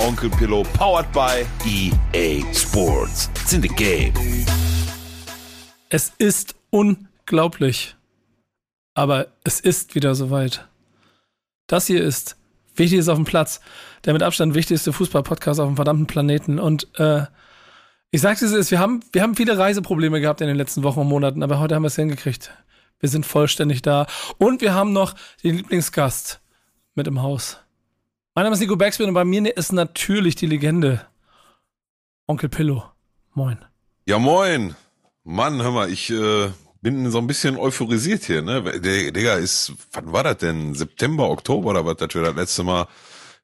Onkel Pillow, powered by EA Sports. It's in the game. Es ist unglaublich. Aber es ist wieder soweit. Das hier ist Wichtig ist auf dem Platz. Der mit Abstand wichtigste Fußball-Podcast auf dem verdammten Planeten. Und äh, ich sag's es ist, wir haben, wir haben viele Reiseprobleme gehabt in den letzten Wochen und Monaten, aber heute haben wir es hingekriegt. Wir sind vollständig da. Und wir haben noch den Lieblingsgast mit im Haus. Mein Name ist Nico Backspin und bei mir ist natürlich die Legende. Onkel Pillow. Moin. Ja, moin. Mann, hör mal, ich äh, bin so ein bisschen euphorisiert hier, ne? Digga, ist, wann war das denn? September, Oktober oder was, dass wir das letzte Mal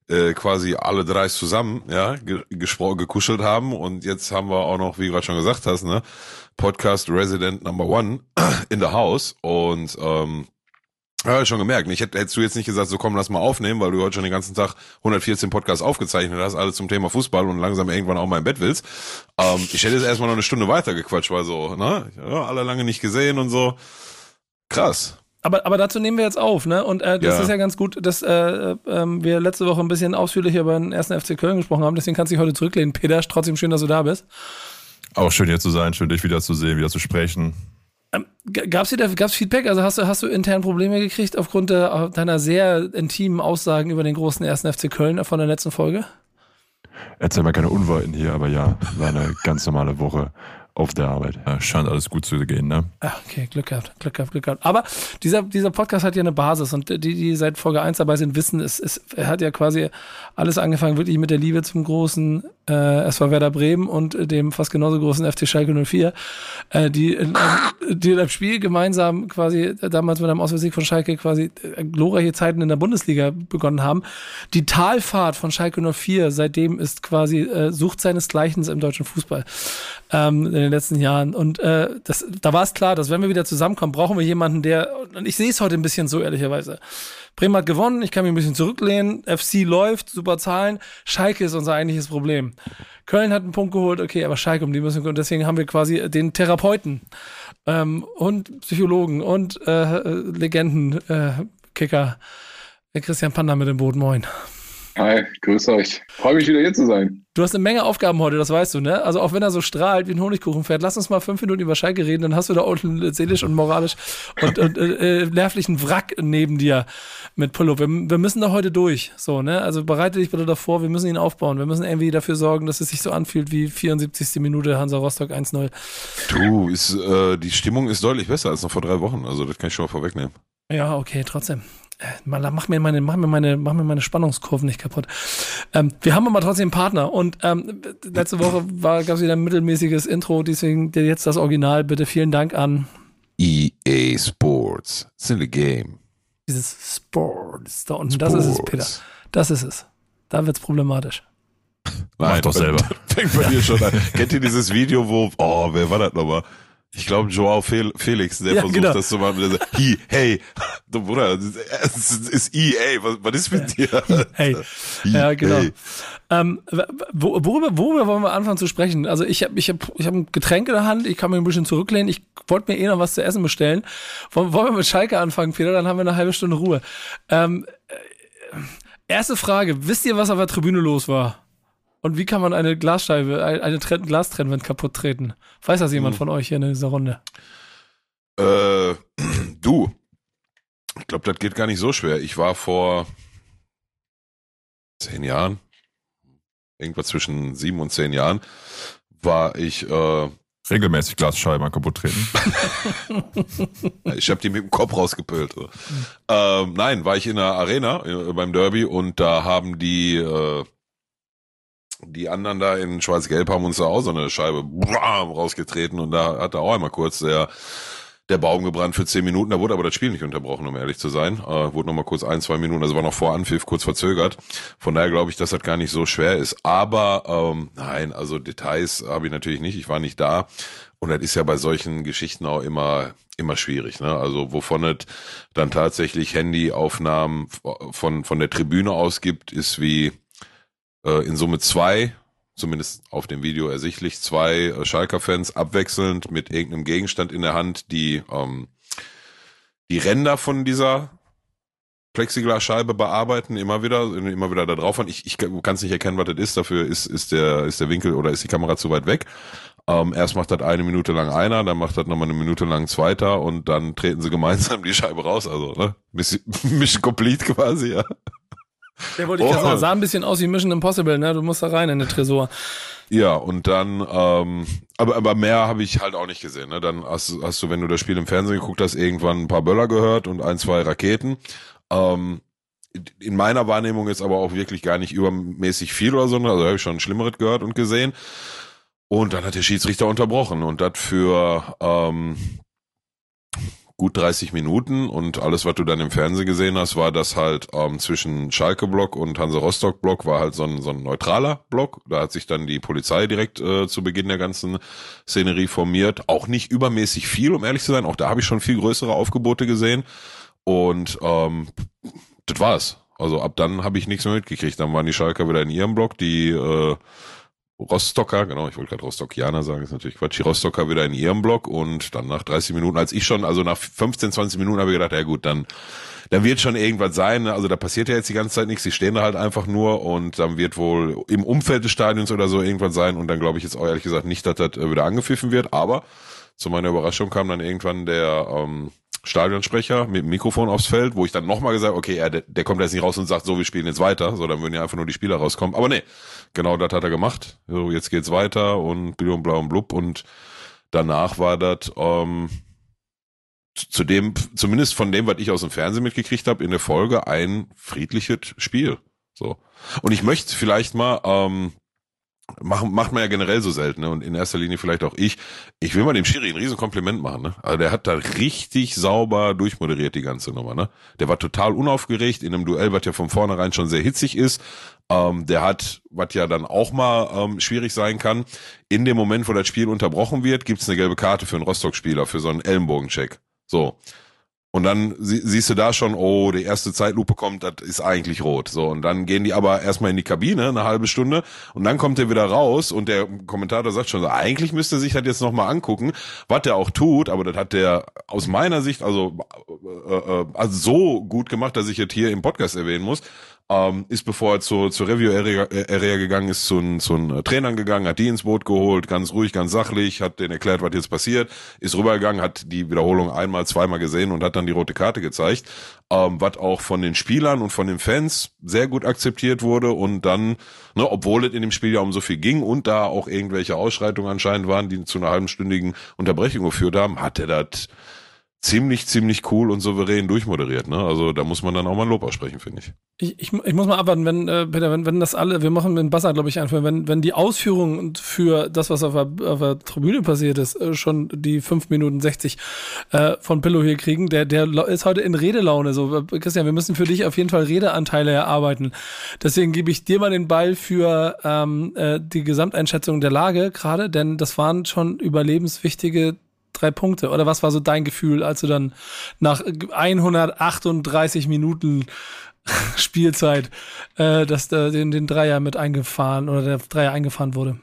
äh, quasi alle drei zusammen, ja, gesprochen, gekuschelt haben und jetzt haben wir auch noch, wie du gerade schon gesagt hast, ne, Podcast Resident Number One in the House und ähm, ja, schon gemerkt. Ich hätte, hättest du jetzt nicht gesagt, so komm, lass mal aufnehmen, weil du heute schon den ganzen Tag 114 Podcasts aufgezeichnet hast, alles zum Thema Fußball und langsam irgendwann auch mal im Bett willst. Ähm, ich hätte jetzt erstmal noch eine Stunde weiter gequatscht, weil so, ne, ja, alle lange nicht gesehen und so. Krass. Aber, aber dazu nehmen wir jetzt auf, ne? Und äh, das ja. ist ja ganz gut, dass äh, äh, wir letzte Woche ein bisschen ausführlicher über den ersten FC Köln gesprochen haben. Deswegen kannst du dich heute zurücklehnen. Peter, trotzdem schön, dass du da bist. Auch schön hier zu sein, schön dich wieder zu sehen, wieder zu sprechen. Ähm, Gab es gab's Feedback? Also hast du, hast du intern Probleme gekriegt aufgrund de, deiner sehr intimen Aussagen über den großen ersten FC Köln von der letzten Folge? Erzähl mal keine Unwahrheiten hier, aber ja, war eine ganz normale Woche auf der Arbeit. Ja, scheint alles gut zu gehen, ne? Okay, Glück gehabt, Glück gehabt, Glück gehabt. Aber dieser, dieser Podcast hat ja eine Basis und die, die seit Folge 1 dabei sind, wissen, es, es er hat ja quasi alles angefangen, wirklich mit der Liebe zum großen äh, SV Werder Bremen und dem fast genauso großen FC Schalke 04, äh, die, in, die in einem Spiel gemeinsam quasi damals mit einem Auswärtssieg von Schalke quasi äh, glorreiche Zeiten in der Bundesliga begonnen haben. Die Talfahrt von Schalke 04 seitdem ist quasi äh, sucht seinesgleichen im deutschen Fußball ähm, in den letzten Jahren. Und äh, das, da war es klar, dass wenn wir wieder zusammenkommen, brauchen wir jemanden, der, und ich sehe es heute ein bisschen so, ehrlicherweise. Bremen hat gewonnen, ich kann mich ein bisschen zurücklehnen, FC läuft, super Zahlen, Schalke ist unser eigentliches Problem. Köln hat einen Punkt geholt, okay, aber Schalke, um die müssen wir, und deswegen haben wir quasi den Therapeuten ähm, und Psychologen und äh, Legenden, äh, Christian Panda mit dem Boot, moin. Hi, grüß euch. Freue mich wieder hier zu sein. Du hast eine Menge Aufgaben heute, das weißt du, ne? Also auch wenn er so strahlt wie ein Honigkuchen fährt, lass uns mal fünf Minuten über Schalke reden, dann hast du da unten seelisch und moralisch und, und äh, äh, nervlichen Wrack neben dir mit Pullo. Wir, wir, müssen da heute durch, so, ne? Also bereite dich bitte davor, wir müssen ihn aufbauen. Wir müssen irgendwie dafür sorgen, dass es sich so anfühlt wie 74. Minute Hansa Rostock 1-0. Du, ist, äh, die Stimmung ist deutlich besser als noch vor drei Wochen, also das kann ich schon mal vorwegnehmen. Ja, okay, trotzdem. Äh, mach mir meine, mach mir meine, mach mir meine Spannungskurven nicht kaputt. Ähm, wir haben aber trotzdem einen Partner und ähm, letzte Woche war gab es wieder ein mittelmäßiges Intro, deswegen jetzt das Original. Bitte vielen Dank an EA Sports. It's in the game. Dieses Sports da unten, Sports. das ist es, Peter. Das ist es. Da wird's problematisch. Nein, Mach doch selber. Fängt bei dir schon an. Kennt ihr dieses Video, wo, oh, wer war das nochmal? Ich glaube, Joao Felix, der ja, versucht genau. das zu machen. Der sagt, he, hey, du Bruder, es ist EA, was, was ist mit dir? Hey, he, ja, genau. Hey. Ähm, worüber, worüber wollen wir anfangen zu sprechen? Also ich habe ich hab, ich hab ein Getränk in der Hand, ich kann mich ein bisschen zurücklehnen, ich wollte mir eh noch was zu essen bestellen. Wollen, wollen wir mit Schalke anfangen, Peter? Dann haben wir eine halbe Stunde Ruhe. Ähm, äh, erste Frage, wisst ihr, was auf der Tribüne los war? Und wie kann man eine Glasscheibe, eine Glastrennwand kaputt treten? Weiß das jemand hm. von euch hier in dieser Runde? Äh, du. Ich glaube, das geht gar nicht so schwer. Ich war vor zehn Jahren, irgendwas zwischen sieben und zehn Jahren, war ich äh, regelmäßig Glasscheiben kaputt treten. ich habe die mit dem Kopf rausgepölt. Mhm. Ähm, nein, war ich in der Arena äh, beim Derby und da haben die äh, die anderen da in Schwarz-Gelb haben uns da auch so eine Scheibe rausgetreten und da hat da auch einmal kurz der der Baum gebrannt für zehn Minuten. Da wurde aber das Spiel nicht unterbrochen, um ehrlich zu sein. Äh, wurde nochmal kurz ein, zwei Minuten, also war noch vor Anpfiff kurz verzögert. Von daher glaube ich, dass das gar nicht so schwer ist. Aber ähm, nein, also Details habe ich natürlich nicht. Ich war nicht da. Und das ist ja bei solchen Geschichten auch immer immer schwierig. Ne? Also wovon es dann tatsächlich Handyaufnahmen von von der Tribüne aus gibt, ist wie äh, in Summe zwei zumindest auf dem Video ersichtlich, zwei äh, Schalker-Fans abwechselnd mit irgendeinem Gegenstand in der Hand, die ähm, die Ränder von dieser Plexiglasscheibe bearbeiten, immer wieder, immer wieder da drauf. Und ich, ich kann es nicht erkennen, was das ist. Dafür ist, ist der, ist der Winkel oder ist die Kamera zu weit weg. Ähm, erst macht das eine Minute lang einer, dann macht das nochmal eine Minute lang zweiter und dann treten sie gemeinsam die Scheibe raus. Also, ne? Mission, complete quasi, ja. Der wollte ich oh. sagen, sah ein bisschen aus wie Mission Impossible, ne? Du musst da rein in den Tresor. Ja, und dann, ähm, aber, aber mehr habe ich halt auch nicht gesehen. Ne? Dann hast, hast du, wenn du das Spiel im Fernsehen geguckt hast, irgendwann ein paar Böller gehört und ein, zwei Raketen. Ähm, in meiner Wahrnehmung ist aber auch wirklich gar nicht übermäßig viel oder so. Ne? Also habe ich schon Schlimmeres gehört und gesehen. Und dann hat der Schiedsrichter unterbrochen und das für ähm, gut 30 Minuten und alles, was du dann im Fernsehen gesehen hast, war das halt ähm, zwischen Schalke-Block und Hanse-Rostock-Block war halt so ein, so ein neutraler Block. Da hat sich dann die Polizei direkt äh, zu Beginn der ganzen Szenerie formiert. Auch nicht übermäßig viel, um ehrlich zu sein. Auch da habe ich schon viel größere Aufgebote gesehen. Und ähm, das war's. Also ab dann habe ich nichts mehr mitgekriegt. Dann waren die Schalker wieder in ihrem Block, die äh, Rostocker, genau, ich wollte gerade Rostockianer sagen, ist natürlich Quatsch, die Rostocker wieder in ihrem Block und dann nach 30 Minuten, als ich schon, also nach 15, 20 Minuten habe ich gedacht, ja gut, dann, dann wird schon irgendwas sein, also da passiert ja jetzt die ganze Zeit nichts, sie stehen da halt einfach nur und dann wird wohl im Umfeld des Stadions oder so irgendwas sein und dann glaube ich jetzt auch ehrlich gesagt nicht, dass das äh, wieder angepfiffen wird, aber zu meiner Überraschung kam dann irgendwann der, ähm, Stadionsprecher mit Mikrofon aufs Feld, wo ich dann nochmal gesagt okay, er, der, der kommt jetzt nicht raus und sagt, so, wir spielen jetzt weiter, so, dann würden ja einfach nur die Spieler rauskommen. Aber nee, genau das hat er gemacht. So, jetzt geht's weiter und und Blau und Blub und danach war das, ähm, zu dem, zumindest von dem, was ich aus dem Fernsehen mitgekriegt habe, in der Folge ein friedliches Spiel. So. Und ich möchte vielleicht mal ähm, Machen, macht man ja generell so selten, ne? Und in erster Linie vielleicht auch ich. Ich will mal dem Schiri ein riesen Kompliment machen, ne? Also der hat da richtig sauber durchmoderiert, die ganze Nummer, ne? Der war total unaufgeregt in einem Duell, was ja von vornherein schon sehr hitzig ist. Ähm, der hat, was ja dann auch mal ähm, schwierig sein kann, in dem Moment, wo das Spiel unterbrochen wird, gibt's eine gelbe Karte für einen Rostock-Spieler, für so einen Ellenbogencheck. So. Und dann sie, siehst du da schon, oh, die erste Zeitlupe kommt, das ist eigentlich rot. So, und dann gehen die aber erstmal in die Kabine, eine halbe Stunde, und dann kommt er wieder raus und der Kommentator sagt schon, so, eigentlich müsste sich das jetzt nochmal angucken, was der auch tut, aber das hat der aus meiner Sicht also, äh, äh, also so gut gemacht, dass ich jetzt hier im Podcast erwähnen muss ähm, ist bevor er zu, zur Review-Area gegangen ist, zu, zu einen Trainern gegangen, hat die ins Boot geholt, ganz ruhig, ganz sachlich, hat denen erklärt, was jetzt passiert, ist rübergegangen, hat die Wiederholung einmal, zweimal gesehen und hat dann die rote Karte gezeigt, ähm, was auch von den Spielern und von den Fans sehr gut akzeptiert wurde und dann, ne, obwohl es in dem Spiel ja um so viel ging und da auch irgendwelche Ausschreitungen anscheinend waren, die zu einer halbenstündigen Unterbrechung geführt haben, hat er das ziemlich, ziemlich cool und souverän durchmoderiert. Ne? Also da muss man dann auch mal ein Lob aussprechen, finde ich. ich. Ich, ich. muss mal abwarten, wenn, äh, Peter, wenn, wenn das alle, wir machen dem Basser, glaube ich, einfach, wenn, wenn die Ausführungen für das, was auf der, auf der Tribüne passiert ist, äh, schon die 5 Minuten 60 äh, von Pillow hier kriegen, der, der ist heute in Redelaune. So, äh, Christian, wir müssen für dich auf jeden Fall Redeanteile erarbeiten. Deswegen gebe ich dir mal den Ball für ähm, äh, die Gesamteinschätzung der Lage gerade, denn das waren schon überlebenswichtige drei Punkte? Oder was war so dein Gefühl, als du dann nach 138 Minuten Spielzeit äh, dass äh, den, den Dreier mit eingefahren oder der Dreier eingefahren wurde?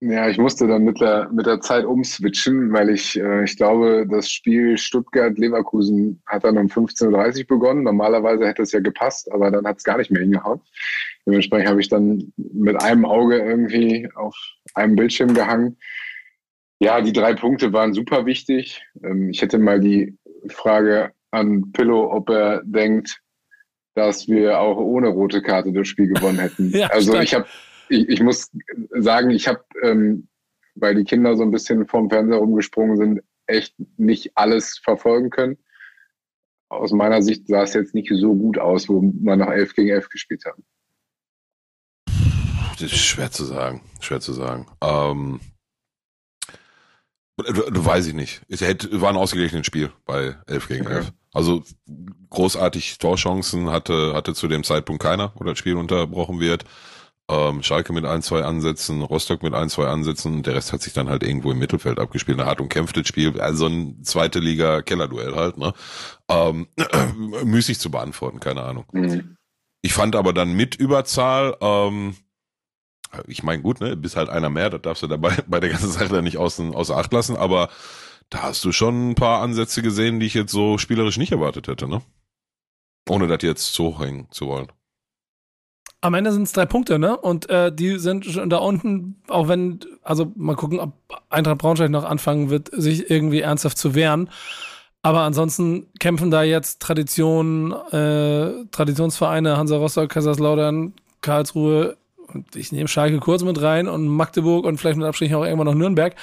Ja, ich musste dann mit der, mit der Zeit umswitchen, weil ich, äh, ich glaube, das Spiel Stuttgart-Leverkusen hat dann um 15.30 Uhr begonnen. Normalerweise hätte es ja gepasst, aber dann hat es gar nicht mehr hingehauen. Dementsprechend habe ich dann mit einem Auge irgendwie auf einem Bildschirm gehangen ja, die drei Punkte waren super wichtig. Ähm, ich hätte mal die Frage an Pillow, ob er denkt, dass wir auch ohne rote Karte das Spiel gewonnen hätten. ja, also stark. ich habe, ich, ich, muss sagen, ich habe, ähm, weil die Kinder so ein bisschen vom Fernseher rumgesprungen sind, echt nicht alles verfolgen können. Aus meiner Sicht sah es jetzt nicht so gut aus, wo man noch 11 gegen 11 gespielt hat. Das ist schwer zu sagen, schwer zu sagen. Ähm, weiß ich nicht. Es hätte, war ein ausgeglichenes Spiel bei 11 gegen 11. Also großartig Torchancen hatte, hatte zu dem Zeitpunkt keiner, wo das Spiel unterbrochen wird. Ähm, Schalke mit ein, zwei Ansätzen, Rostock mit ein, zwei Ansätzen. Der Rest hat sich dann halt irgendwo im Mittelfeld abgespielt. Ein hart umkämpftes Spiel. Also ein zweite Liga Kellerduell halt, ne? Ähm, müßig zu beantworten, keine Ahnung. Mhm. Ich fand aber dann mit Überzahl, ähm, ich meine, gut, ne, bist halt einer mehr, das darfst du dabei bei der ganzen Sache dann nicht außen, außer Acht lassen, aber da hast du schon ein paar Ansätze gesehen, die ich jetzt so spielerisch nicht erwartet hätte, ne? Ohne das jetzt zu hochhängen zu wollen. Am Ende sind es drei Punkte, ne? Und äh, die sind schon da unten, auch wenn, also mal gucken, ob Eintracht Braunschweig noch anfangen wird, sich irgendwie ernsthaft zu wehren. Aber ansonsten kämpfen da jetzt Traditionen, äh, Traditionsvereine, Hansa Rostock, Kaiserslautern, Karlsruhe, und ich nehme Schalke kurz mit rein und Magdeburg und vielleicht mit Abstrichen auch irgendwann noch Nürnberg.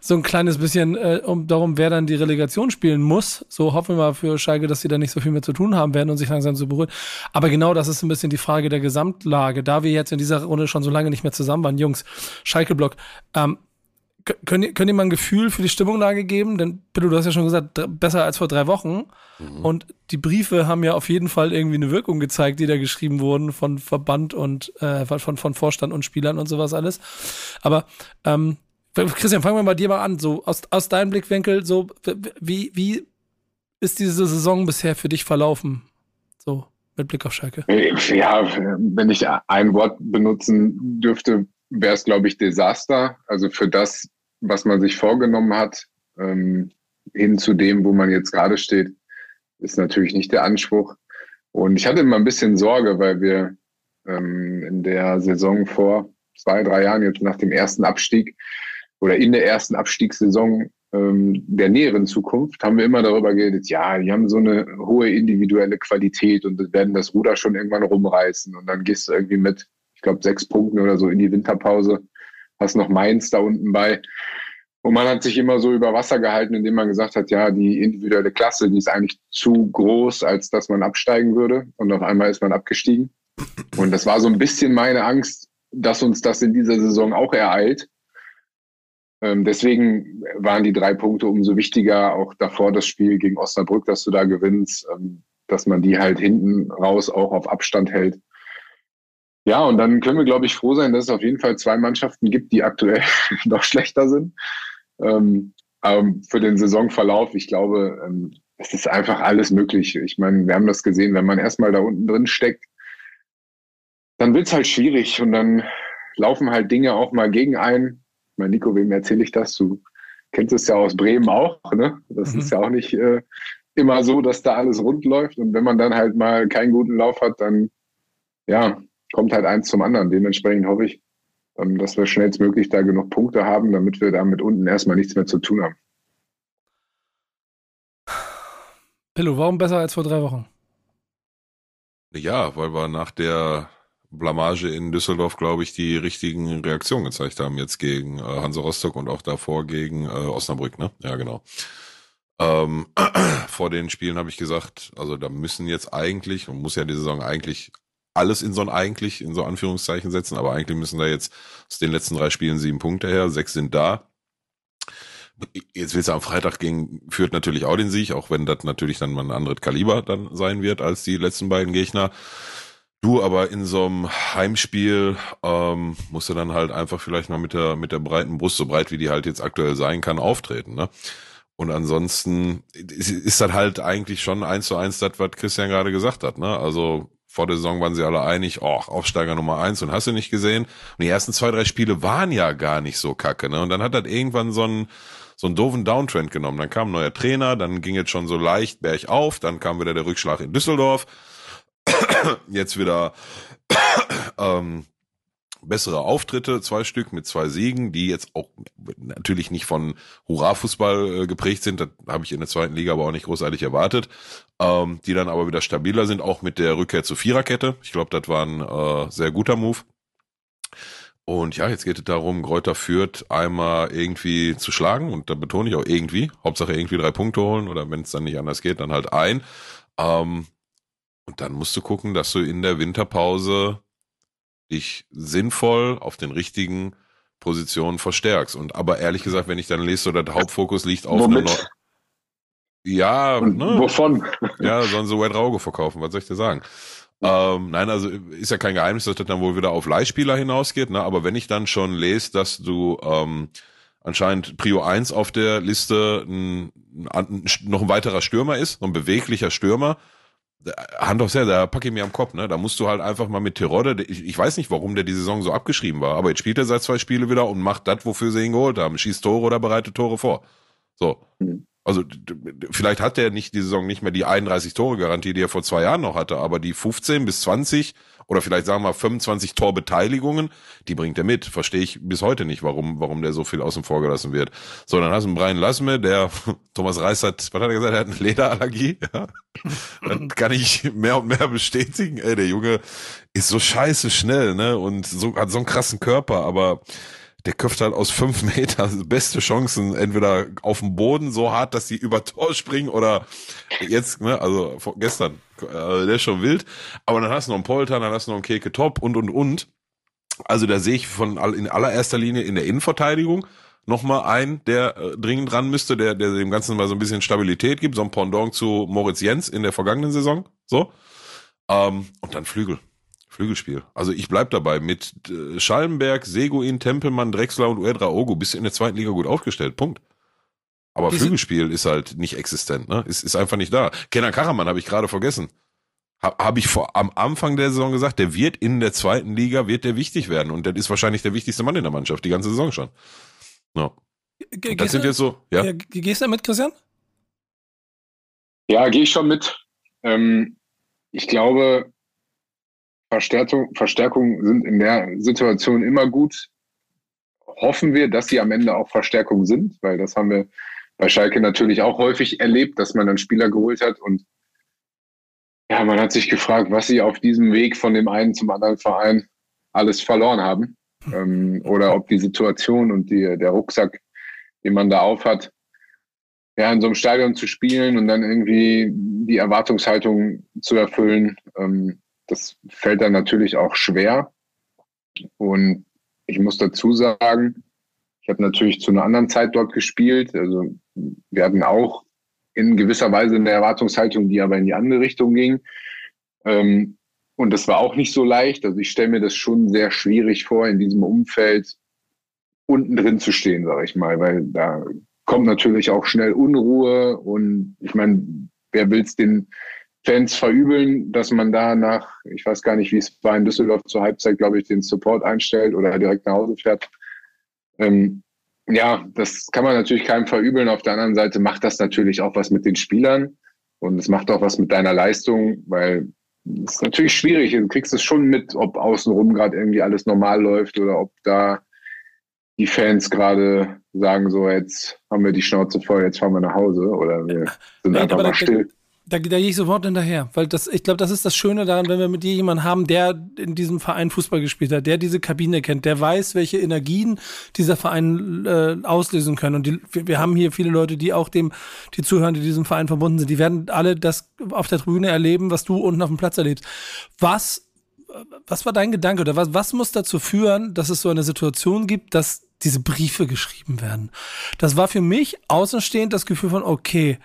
So ein kleines bisschen äh, um darum, wer dann die Relegation spielen muss. So hoffen wir mal für Schalke, dass sie da nicht so viel mehr zu tun haben werden und sich langsam zu beruhigen. Aber genau das ist ein bisschen die Frage der Gesamtlage. Da wir jetzt in dieser Runde schon so lange nicht mehr zusammen waren, Jungs, Schalke-Block, ähm, Könnt ihr, könnt ihr mal ein Gefühl für die Stimmungslage geben? Denn, Pillow, du hast ja schon gesagt, besser als vor drei Wochen. Mhm. Und die Briefe haben ja auf jeden Fall irgendwie eine Wirkung gezeigt, die da geschrieben wurden von Verband und äh, von, von Vorstand und Spielern und sowas alles. Aber ähm, Christian, fangen wir mal dir mal an. So aus, aus deinem Blickwinkel, so wie, wie ist diese Saison bisher für dich verlaufen? So mit Blick auf Schalke. Ja, wenn ich ein Wort benutzen dürfte, wäre es, glaube ich, Desaster. Also für das, was man sich vorgenommen hat, ähm, hin zu dem, wo man jetzt gerade steht, ist natürlich nicht der Anspruch. Und ich hatte immer ein bisschen Sorge, weil wir ähm, in der Saison vor zwei, drei Jahren, jetzt nach dem ersten Abstieg oder in der ersten Abstiegssaison ähm, der näheren Zukunft, haben wir immer darüber geredet, ja, die haben so eine hohe individuelle Qualität und werden das Ruder schon irgendwann rumreißen. Und dann gehst du irgendwie mit ich glaube, sechs Punkten oder so in die Winterpause. Hast noch Mainz da unten bei. Und man hat sich immer so über Wasser gehalten, indem man gesagt hat, ja, die individuelle Klasse, die ist eigentlich zu groß, als dass man absteigen würde. Und auf einmal ist man abgestiegen. Und das war so ein bisschen meine Angst, dass uns das in dieser Saison auch ereilt. Ähm, deswegen waren die drei Punkte umso wichtiger. Auch davor das Spiel gegen Osnabrück, dass du da gewinnst, ähm, dass man die halt hinten raus auch auf Abstand hält. Ja, und dann können wir, glaube ich, froh sein, dass es auf jeden Fall zwei Mannschaften gibt, die aktuell noch schlechter sind. Ähm, aber für den Saisonverlauf, ich glaube, ähm, es ist einfach alles möglich. Ich meine, wir haben das gesehen, wenn man erstmal da unten drin steckt, dann wird's halt schwierig und dann laufen halt Dinge auch mal gegen ein. Mein Nico, wem erzähle ich das? Du kennst es ja aus Bremen auch, ne? Das mhm. ist ja auch nicht äh, immer so, dass da alles rund läuft. Und wenn man dann halt mal keinen guten Lauf hat, dann ja, kommt halt eins zum anderen. Dementsprechend hoffe ich, ähm, dass wir schnellstmöglich da genug Punkte haben, damit wir da mit unten erstmal nichts mehr zu tun haben. Pillow, warum besser als vor drei Wochen? Ja, weil wir nach der Blamage in Düsseldorf, glaube ich, die richtigen Reaktionen gezeigt haben jetzt gegen äh, Hansa Rostock und auch davor gegen äh, Osnabrück, ne? Ja, genau. Ähm, vor den Spielen habe ich gesagt, also da müssen jetzt eigentlich, man muss ja die Saison eigentlich alles in so ein eigentlich, in so Anführungszeichen setzen, aber eigentlich müssen da jetzt aus den letzten drei Spielen sieben Punkte her, sechs sind da. Jetzt willst du am Freitag gegen führt natürlich auch den Sieg, auch wenn das natürlich dann mal ein anderes Kaliber dann sein wird als die letzten beiden Gegner. Du aber in so einem Heimspiel ähm, musst du dann halt einfach vielleicht mal mit der mit der breiten Brust, so breit wie die halt jetzt aktuell sein kann, auftreten. Ne? Und ansonsten ist, ist das halt eigentlich schon eins zu eins das, was Christian gerade gesagt hat. Ne? Also vor der Saison waren sie alle einig, oh, Aufsteiger Nummer eins und hast du nicht gesehen. Und die ersten zwei, drei Spiele waren ja gar nicht so kacke. Ne? Und dann hat das irgendwann so einen, so einen doofen Downtrend genommen. Dann kam ein neuer Trainer, dann ging jetzt schon so leicht bergauf, dann kam wieder der Rückschlag in Düsseldorf. jetzt wieder ähm, bessere Auftritte, zwei Stück mit zwei Siegen, die jetzt auch natürlich nicht von Hurra-Fußball äh, geprägt sind. Das habe ich in der zweiten Liga aber auch nicht großartig erwartet. Ähm, die dann aber wieder stabiler sind, auch mit der Rückkehr zur Viererkette. Ich glaube, das war ein äh, sehr guter Move. Und ja, jetzt geht es darum, Gräuter führt einmal irgendwie zu schlagen und da betone ich auch irgendwie. Hauptsache irgendwie drei Punkte holen oder wenn es dann nicht anders geht, dann halt ein. Ähm, und dann musst du gucken, dass du in der Winterpause dich sinnvoll auf den richtigen Position verstärkst. Und aber ehrlich gesagt, wenn ich dann lese, so der Hauptfokus liegt auf Womit? eine Neu ja, Und ne? wovon? Ja, sollen sie Wade Rauge verkaufen, was soll ich dir sagen? Ähm, nein, also ist ja kein Geheimnis, dass das dann wohl wieder auf Leihspieler hinausgeht, ne? aber wenn ich dann schon lese, dass du ähm, anscheinend Prio 1 auf der Liste ein, ein, noch ein weiterer Stürmer ist, so ein beweglicher Stürmer, da- Hand aufs Herz, da packe ich mir am Kopf, ne? Da musst du halt einfach mal mit Terodde, der- ich, ich weiß nicht, warum der die Saison so abgeschrieben war, aber jetzt spielt er seit zwei Spiele wieder und macht das, wofür sie ihn geholt haben. Schießt Tore oder bereitet Tore vor. So. Mhm. Also vielleicht hat der nicht die Saison nicht mehr die 31 Tore Garantie, die er vor zwei Jahren noch hatte, aber die 15 bis 20 oder vielleicht sagen wir 25 Torbeteiligungen, die bringt er mit. Verstehe ich bis heute nicht, warum warum der so viel außen vor gelassen wird. So, dann hast du einen Brian Lassme, der Thomas Reis hat, was hat er gesagt, er hat eine Lederallergie. Ja. Das kann ich mehr und mehr bestätigen. Ey, der Junge ist so scheiße schnell, ne? Und so hat so einen krassen Körper, aber der köpft halt aus fünf Meter beste Chancen, entweder auf dem Boden so hart, dass sie über Tor springen oder jetzt, ne, also gestern, äh, der ist schon wild. Aber dann hast du noch einen Polter, dann hast du noch einen Keke Top und und und. Also da sehe ich von in allererster Linie in der Innenverteidigung nochmal einen, der äh, dringend dran müsste, der, der dem Ganzen mal so ein bisschen Stabilität gibt, so ein Pendant zu Moritz Jens in der vergangenen Saison. So. Ähm, und dann Flügel. Flügelspiel. Also ich bleib dabei. Mit äh, Schallenberg, Seguin, Tempelmann, Drexler und Uedra Ogo bist du in der zweiten Liga gut aufgestellt. Punkt. Aber Diese- Flügelspiel ist halt nicht existent, ne? Ist, ist einfach nicht da. Kenan Karaman habe ich gerade vergessen. Habe hab ich vor, am Anfang der Saison gesagt, der wird in der zweiten Liga, wird der wichtig werden. Und der ist wahrscheinlich der wichtigste Mann in der Mannschaft, die ganze Saison schon. No. Ge- Das gehst, sind du, jetzt so, ja. ja, ge- gehst du damit, Christian? Ja, gehe ich schon mit. Ähm, ich glaube, Verstärkung, Verstärkungen sind in der Situation immer gut. Hoffen wir, dass sie am Ende auch Verstärkungen sind, weil das haben wir bei Schalke natürlich auch häufig erlebt, dass man dann Spieler geholt hat und ja, man hat sich gefragt, was sie auf diesem Weg von dem einen zum anderen Verein alles verloren haben. Ähm, oder ob die Situation und die, der Rucksack, den man da aufhat, ja, in so einem Stadion zu spielen und dann irgendwie die Erwartungshaltung zu erfüllen, ähm, das fällt dann natürlich auch schwer. Und ich muss dazu sagen, ich habe natürlich zu einer anderen Zeit dort gespielt. Also wir hatten auch in gewisser Weise eine Erwartungshaltung, die aber in die andere Richtung ging. Ähm, und das war auch nicht so leicht. Also ich stelle mir das schon sehr schwierig vor, in diesem Umfeld unten drin zu stehen, sage ich mal, weil da kommt natürlich auch schnell Unruhe und ich meine, wer will es den Fans verübeln, dass man da nach, ich weiß gar nicht, wie es war in Düsseldorf zur Halbzeit, glaube ich, den Support einstellt oder direkt nach Hause fährt. Ähm, ja, das kann man natürlich keinem verübeln. Auf der anderen Seite macht das natürlich auch was mit den Spielern und es macht auch was mit deiner Leistung, weil es ist natürlich schwierig. Du kriegst es schon mit, ob außenrum gerade irgendwie alles normal läuft oder ob da die Fans gerade sagen so, jetzt haben wir die Schnauze voll, jetzt fahren wir nach Hause oder wir sind Ja, einfach mal still. Da, da gehe ich sofort hinterher, weil das, ich glaube, das ist das Schöne daran, wenn wir mit dir jemanden haben, der in diesem Verein Fußball gespielt hat, der diese Kabine kennt, der weiß, welche Energien dieser Verein äh, auslösen können. Und die, wir, haben hier viele Leute, die auch dem, die zuhören, die diesem Verein verbunden sind. Die werden alle das auf der Tribüne erleben, was du unten auf dem Platz erlebst. Was, was war dein Gedanke oder was, was muss dazu führen, dass es so eine Situation gibt, dass diese Briefe geschrieben werden? Das war für mich außenstehend das Gefühl von, okay,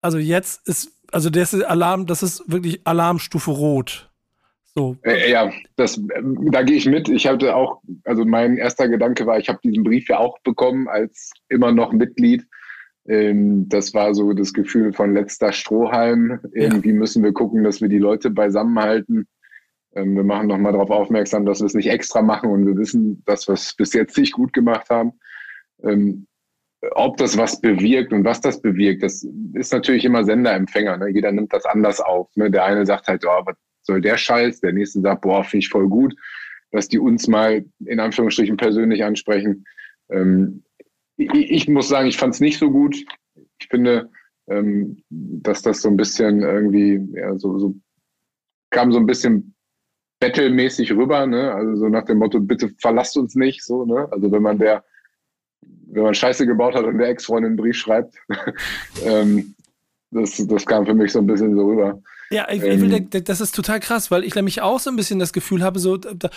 also jetzt ist, also das ist Alarm, das ist wirklich Alarmstufe Rot. So. Äh, Ja, das, ähm, da gehe ich mit. Ich hatte auch, also mein erster Gedanke war, ich habe diesen Brief ja auch bekommen als immer noch Mitglied. Ähm, Das war so das Gefühl von letzter Strohhalm. Irgendwie müssen wir gucken, dass wir die Leute beisammenhalten. Ähm, Wir machen nochmal darauf aufmerksam, dass wir es nicht extra machen und wir wissen, dass wir es bis jetzt nicht gut gemacht haben. Ob das was bewirkt und was das bewirkt, das ist natürlich immer Sender-Empfänger. Ne? Jeder nimmt das anders auf. Ne? Der eine sagt halt, oh, was soll der Scheiß? Der nächste sagt, boah, finde ich voll gut, dass die uns mal in Anführungsstrichen persönlich ansprechen. Ähm, ich, ich muss sagen, ich fand es nicht so gut. Ich finde, ähm, dass das so ein bisschen irgendwie, ja, so, so kam so ein bisschen Battle-mäßig rüber, ne? Also so nach dem Motto, bitte verlasst uns nicht, so, ne? Also wenn man der, wenn man Scheiße gebaut hat und der Ex-Freundin einen Brief schreibt, ähm, das, das kam für mich so ein bisschen so rüber. Ja, ich, ich Ähm. will, das ist total krass, weil ich nämlich auch so ein bisschen das Gefühl habe, so, da,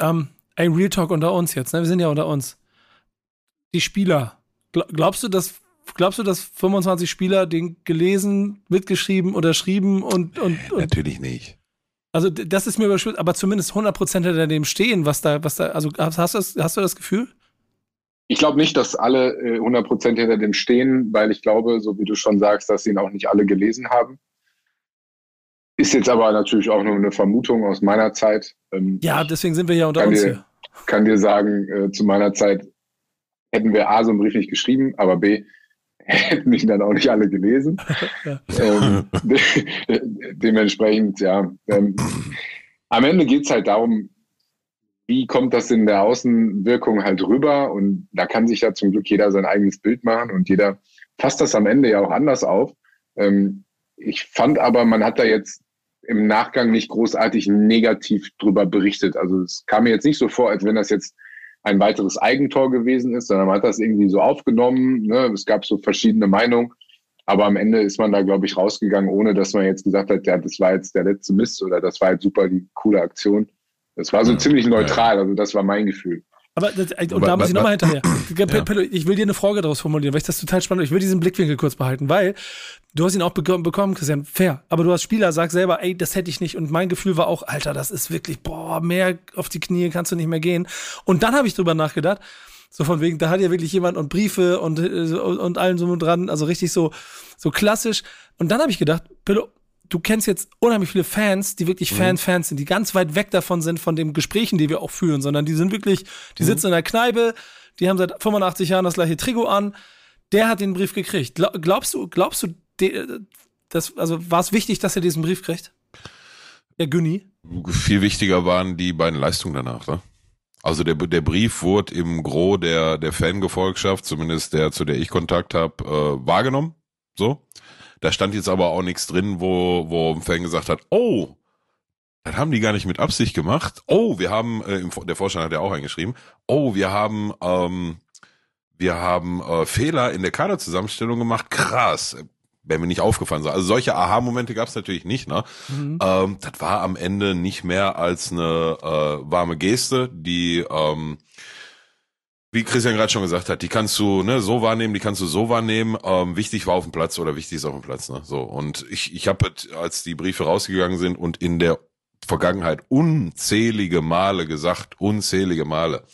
ähm, Ey, Real Talk unter uns jetzt, ne? Wir sind ja unter uns. Die Spieler. Glaubst du, dass glaubst du, dass 25 Spieler den gelesen, mitgeschrieben, unterschrieben und, und, und Natürlich nicht. Also das ist mir überschwitzt, aber zumindest 100% hinter dem stehen, was da, was da, also hast, hast, du, das, hast du das Gefühl? Ich glaube nicht, dass alle äh, 100% hinter dem stehen, weil ich glaube, so wie du schon sagst, dass sie ihn auch nicht alle gelesen haben. Ist jetzt aber natürlich auch nur eine Vermutung aus meiner Zeit. Ähm, ja, deswegen sind wir ja unter uns dir, hier. kann dir sagen, äh, zu meiner Zeit hätten wir A so einen Brief nicht geschrieben, aber B hätten mich dann auch nicht alle gelesen. ähm, de dementsprechend, ja. Ähm, am Ende geht es halt darum, wie kommt das in der Außenwirkung halt rüber? Und da kann sich ja zum Glück jeder sein eigenes Bild machen und jeder fasst das am Ende ja auch anders auf. Ähm, ich fand aber, man hat da jetzt im Nachgang nicht großartig negativ drüber berichtet. Also es kam mir jetzt nicht so vor, als wenn das jetzt ein weiteres Eigentor gewesen ist, sondern man hat das irgendwie so aufgenommen. Ne? Es gab so verschiedene Meinungen. Aber am Ende ist man da, glaube ich, rausgegangen, ohne dass man jetzt gesagt hat, ja, das war jetzt der letzte Mist oder das war jetzt super die coole Aktion. Das war so ja, ziemlich neutral, also das war mein Gefühl. Aber das, und aber, da muss ich nochmal hinterher. Ja. Ich will dir eine Frage daraus formulieren, weil ich das total spannend Ich will diesen Blickwinkel kurz behalten, weil du hast ihn auch bekommen, Christian, fair. Aber du als Spieler sagst selber, ey, das hätte ich nicht. Und mein Gefühl war auch, Alter, das ist wirklich, boah, mehr auf die Knie kannst du nicht mehr gehen. Und dann habe ich drüber nachgedacht, so von wegen, da hat ja wirklich jemand und Briefe und, äh, und allen so dran, also richtig so, so klassisch. Und dann habe ich gedacht, Pillow, du kennst jetzt unheimlich viele Fans, die wirklich mhm. Fan, Fans sind, die ganz weit weg davon sind, von den Gesprächen, die wir auch führen, sondern die sind wirklich, die mhm. sitzen in der Kneipe, die haben seit 85 Jahren das gleiche Trigo an, der hat den Brief gekriegt. Glaubst du, glaubst du, das, also war es wichtig, dass er diesen Brief kriegt? Der Günni? Viel wichtiger waren die beiden Leistungen danach, ne? Also der, der Brief wurde im Gros der, der Fangefolgschaft, zumindest der, zu der ich Kontakt habe, äh, wahrgenommen. So. Da stand jetzt aber auch nichts drin, wo, wo ein Fan gesagt hat, oh, das haben die gar nicht mit Absicht gemacht. Oh, wir haben, äh, der Vorstand hat ja auch eingeschrieben, oh, wir haben, ähm, wir haben äh, Fehler in der Kaderzusammenstellung gemacht. Krass. Wäre mir nicht aufgefallen. Also solche Aha-Momente gab es natürlich nicht. Ne? Mhm. Ähm, das war am Ende nicht mehr als eine äh, warme Geste, die ähm, wie Christian gerade schon gesagt hat, die kannst du ne, so wahrnehmen, die kannst du so wahrnehmen. Ähm, wichtig war auf dem Platz oder wichtig ist auf dem Platz. Ne? So und ich, ich habe, als die Briefe rausgegangen sind und in der Vergangenheit unzählige Male gesagt, unzählige Male,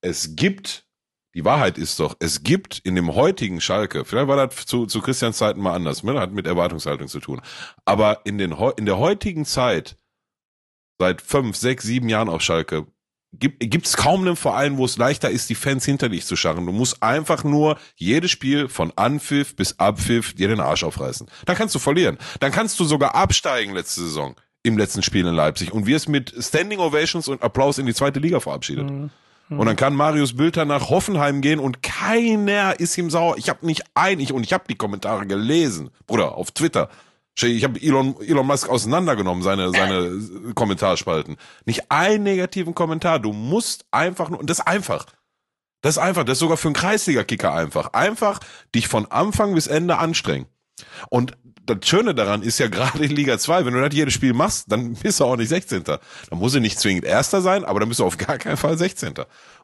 es gibt die Wahrheit ist doch, es gibt in dem heutigen Schalke, vielleicht war das zu, zu Christians Zeiten mal anders, ne? hat mit Erwartungshaltung zu tun, aber in, den, in der heutigen Zeit, seit fünf, sechs, sieben Jahren auf Schalke, gibt es kaum einen Verein, wo es leichter ist, die Fans hinter dich zu scharren. Du musst einfach nur jedes Spiel von Anpfiff bis Abpfiff dir den Arsch aufreißen. Dann kannst du verlieren. Dann kannst du sogar absteigen letzte Saison im letzten Spiel in Leipzig und wirst mit Standing Ovations und Applaus in die zweite Liga verabschiedet. Mhm. mhm. Und dann kann Marius Bülter nach Hoffenheim gehen und keiner ist ihm sauer. Ich habe nicht ein, ich, und ich habe die Kommentare gelesen, Bruder, auf Twitter. Ich habe Elon, Elon Musk auseinandergenommen, seine, seine Kommentarspalten. Nicht einen negativen Kommentar. Du musst einfach nur, und das ist einfach. Das ist einfach, das ist sogar für einen Kreisliga-Kicker einfach. Einfach dich von Anfang bis Ende anstrengen. Und das Schöne daran ist ja gerade in Liga 2, wenn du das jedes Spiel machst, dann bist du auch nicht 16. Dann muss du nicht zwingend Erster sein, aber dann bist du auf gar keinen Fall 16.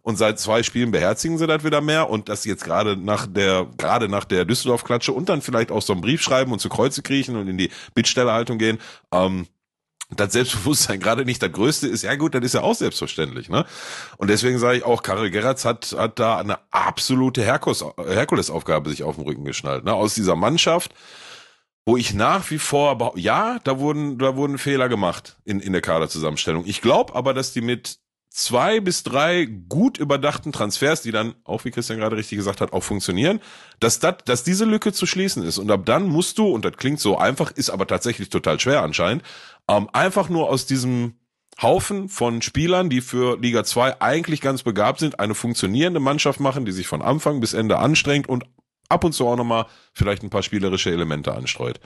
Und seit zwei Spielen beherzigen sie das wieder mehr und das jetzt gerade nach der, gerade nach der Düsseldorf-Klatsche und dann vielleicht auch so einen Brief schreiben und zu Kreuze kriechen und in die Bittstellerhaltung gehen, ähm, das Selbstbewusstsein gerade nicht das Größte ist, ja gut, das ist ja auch selbstverständlich, ne? Und deswegen sage ich auch, Karel Geratz hat, hat da eine absolute Herkulesaufgabe sich auf den Rücken geschnallt, ne? Aus dieser Mannschaft, wo ich nach wie vor, ja, da wurden, da wurden Fehler gemacht in, in der Kaderzusammenstellung. Ich glaube aber, dass die mit zwei bis drei gut überdachten Transfers, die dann, auch wie Christian gerade richtig gesagt hat, auch funktionieren, dass, dat, dass diese Lücke zu schließen ist. Und ab dann musst du, und das klingt so einfach, ist aber tatsächlich total schwer anscheinend, ähm, einfach nur aus diesem Haufen von Spielern, die für Liga 2 eigentlich ganz begabt sind, eine funktionierende Mannschaft machen, die sich von Anfang bis Ende anstrengt und ab und zu auch nochmal vielleicht ein paar spielerische Elemente anstreut.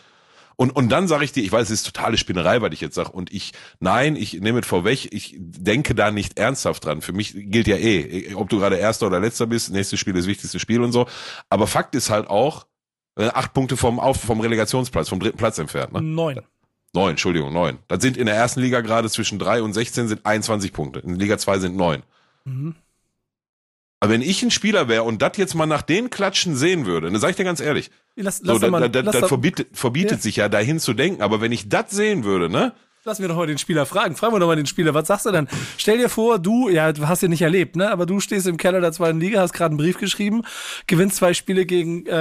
Und, und dann sage ich dir, ich weiß, es ist totale Spinnerei, was ich jetzt sage. Und ich, nein, ich nehme es vorweg, ich denke da nicht ernsthaft dran. Für mich gilt ja eh, ob du gerade Erster oder Letzter bist, nächstes Spiel ist das wichtigste Spiel und so. Aber Fakt ist halt auch, äh, acht Punkte vom, Auf, vom Relegationsplatz, vom dritten Platz entfernt. Ne? Neun. Neun, Entschuldigung, neun. Das sind in der ersten Liga gerade zwischen drei und 16 sind 21 Punkte. In Liga zwei sind neun. Mhm. Aber wenn ich ein Spieler wäre und das jetzt mal nach den Klatschen sehen würde, dann sag ich dir ganz ehrlich, Lass, lass so, doch mal, das, das, lass das verbietet, verbietet Ja. sich ja dahin zu denken, aber wenn ich das sehen würde, ne? Lass mir doch mal den Spieler fragen. Fragen wir doch mal den Spieler. Was sagst du denn? Stell dir vor, du, ja, du hast ja nicht erlebt, ne? Aber du stehst im Keller der zweiten Liga, hast gerade einen Brief geschrieben, gewinnst zwei Spiele gegen, äh,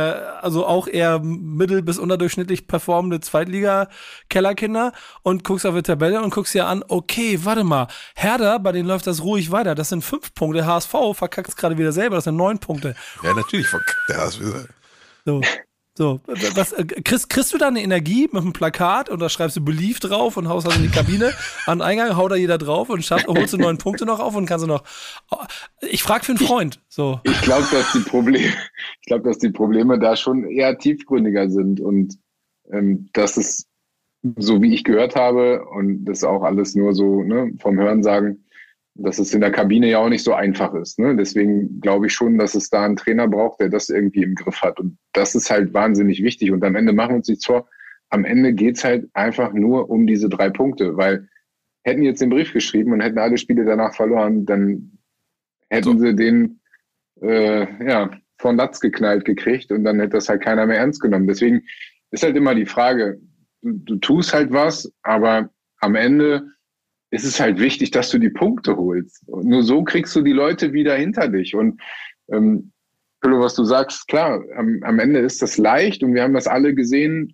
also auch eher mittel- bis unterdurchschnittlich performende Zweitliga-Kellerkinder und guckst auf die Tabelle und guckst dir an, okay, warte mal, Herder, bei denen läuft das ruhig weiter. Das sind fünf Punkte. HSV verkackt gerade wieder selber, das sind neun Punkte. Ja, natürlich verkackt der HSV. So. So, was, äh, kriegst, kriegst du da eine Energie mit einem Plakat und da schreibst du Belief drauf und haust das in die Kabine an den Eingang, haut da jeder drauf und schafft, holst du neun Punkte noch auf und kannst du noch. Oh, Ich frag für einen Freund. So. Ich glaube, dass die Probleme, ich glaube, dass die Probleme da schon eher tiefgründiger sind und ähm, dass es, so wie ich gehört habe, und das ist auch alles nur so ne, vom Hörensagen, dass es in der Kabine ja auch nicht so einfach ist. Ne? Deswegen glaube ich schon, dass es da einen Trainer braucht, der das irgendwie im Griff hat. Und das ist halt wahnsinnig wichtig. Und am Ende machen wir uns nichts vor. Am Ende geht's halt einfach nur um diese drei Punkte, weil hätten jetzt den Brief geschrieben und hätten alle Spiele danach verloren, dann hätten sie den äh, ja, von Latz geknallt gekriegt und dann hätte das halt keiner mehr ernst genommen. Deswegen ist halt immer die Frage, du, du tust halt was, aber am Ende ist es halt wichtig, dass du die Punkte holst. Und nur so kriegst du die Leute wieder hinter dich. Und ähm, was du sagst, klar, am, am Ende ist das leicht und wir haben das alle gesehen,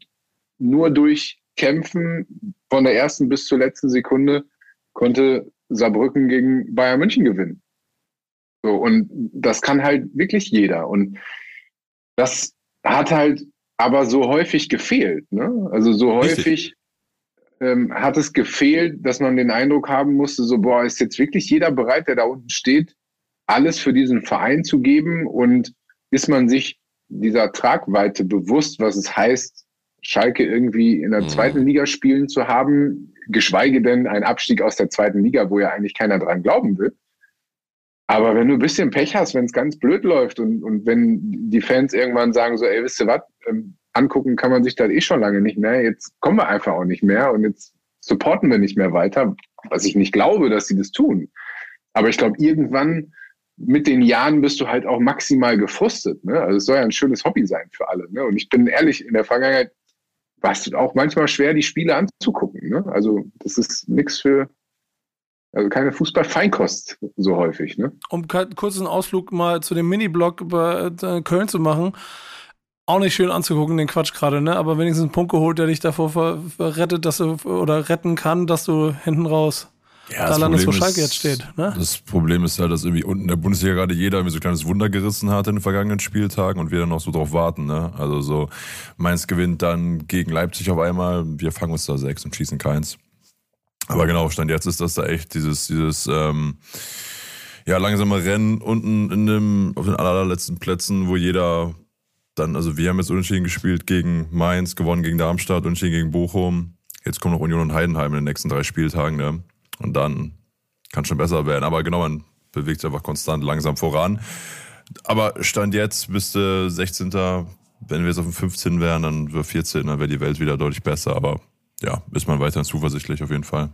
nur durch Kämpfen von der ersten bis zur letzten Sekunde konnte Saarbrücken gegen Bayern München gewinnen. So, und das kann halt wirklich jeder. Und das hat halt aber so häufig gefehlt. Ne? Also so Richtig. Ähm, hat es gefehlt, dass man den Eindruck haben musste, so, boah, ist jetzt wirklich jeder bereit, der da unten steht, alles für diesen Verein zu geben und ist man sich dieser Tragweite bewusst, was es heißt, Schalke irgendwie in der Mhm. zweiten Liga spielen zu haben, geschweige denn ein Abstieg aus der zweiten Liga, wo ja eigentlich keiner dran glauben will. Aber wenn du ein bisschen Pech hast, wenn es ganz blöd läuft und, und wenn die Fans irgendwann sagen so, ey, wisst ihr was, ähm, angucken kann man sich das eh schon lange nicht mehr, jetzt kommen wir einfach auch nicht mehr und jetzt supporten wir nicht mehr weiter, was ich nicht glaube, dass sie das tun. Aber ich glaube, irgendwann mit den Jahren bist du halt auch maximal gefrustet. Ne? Also es soll ja ein schönes Hobby sein für alle. Ne? Und ich bin ehrlich, in der Vergangenheit war es auch manchmal schwer, die Spiele anzugucken. Ne? Also das ist nichts für, also keine Fußball-Feinkost so häufig. Ne? Um ka- kurz einen Ausflug mal zu dem Mini-Blog über äh, Köln zu machen. Auch nicht schön anzugucken, den Quatsch gerade, ne? Aber wenigstens einen Punkt geholt, der dich davor rettet, dass du oder retten kann, dass du hinten raus Ja, da landest, wo Schalke jetzt steht. Ne? Das Problem ist halt, dass irgendwie unten in der Bundesliga gerade jeder irgendwie so ein kleines Wunder gerissen hat in den vergangenen Spieltagen und wir dann noch so drauf warten. Ne? Also so, Mainz gewinnt dann gegen Leipzig auf einmal, wir fangen uns da sechs und schießen keins. Aber genau, Stand jetzt ist das da echt dieses, dieses ähm, ja, langsame Rennen unten in dem, auf den allerletzten Plätzen, wo jeder dann, also wir haben jetzt unentschieden gespielt gegen Mainz, gewonnen gegen Darmstadt, unentschieden gegen Bochum. Jetzt kommen noch Union und Heidenheim in den nächsten drei Spieltagen, ne? Und dann kann schon besser werden. Aber genau, man bewegt sich einfach konstant langsam voran. Aber Stand jetzt bist du 16. Wenn wir jetzt auf dem 15 wären, dann wäre 14, dann wäre die Welt wieder deutlich besser. Aber ja, ist man weiterhin zuversichtlich auf jeden Fall.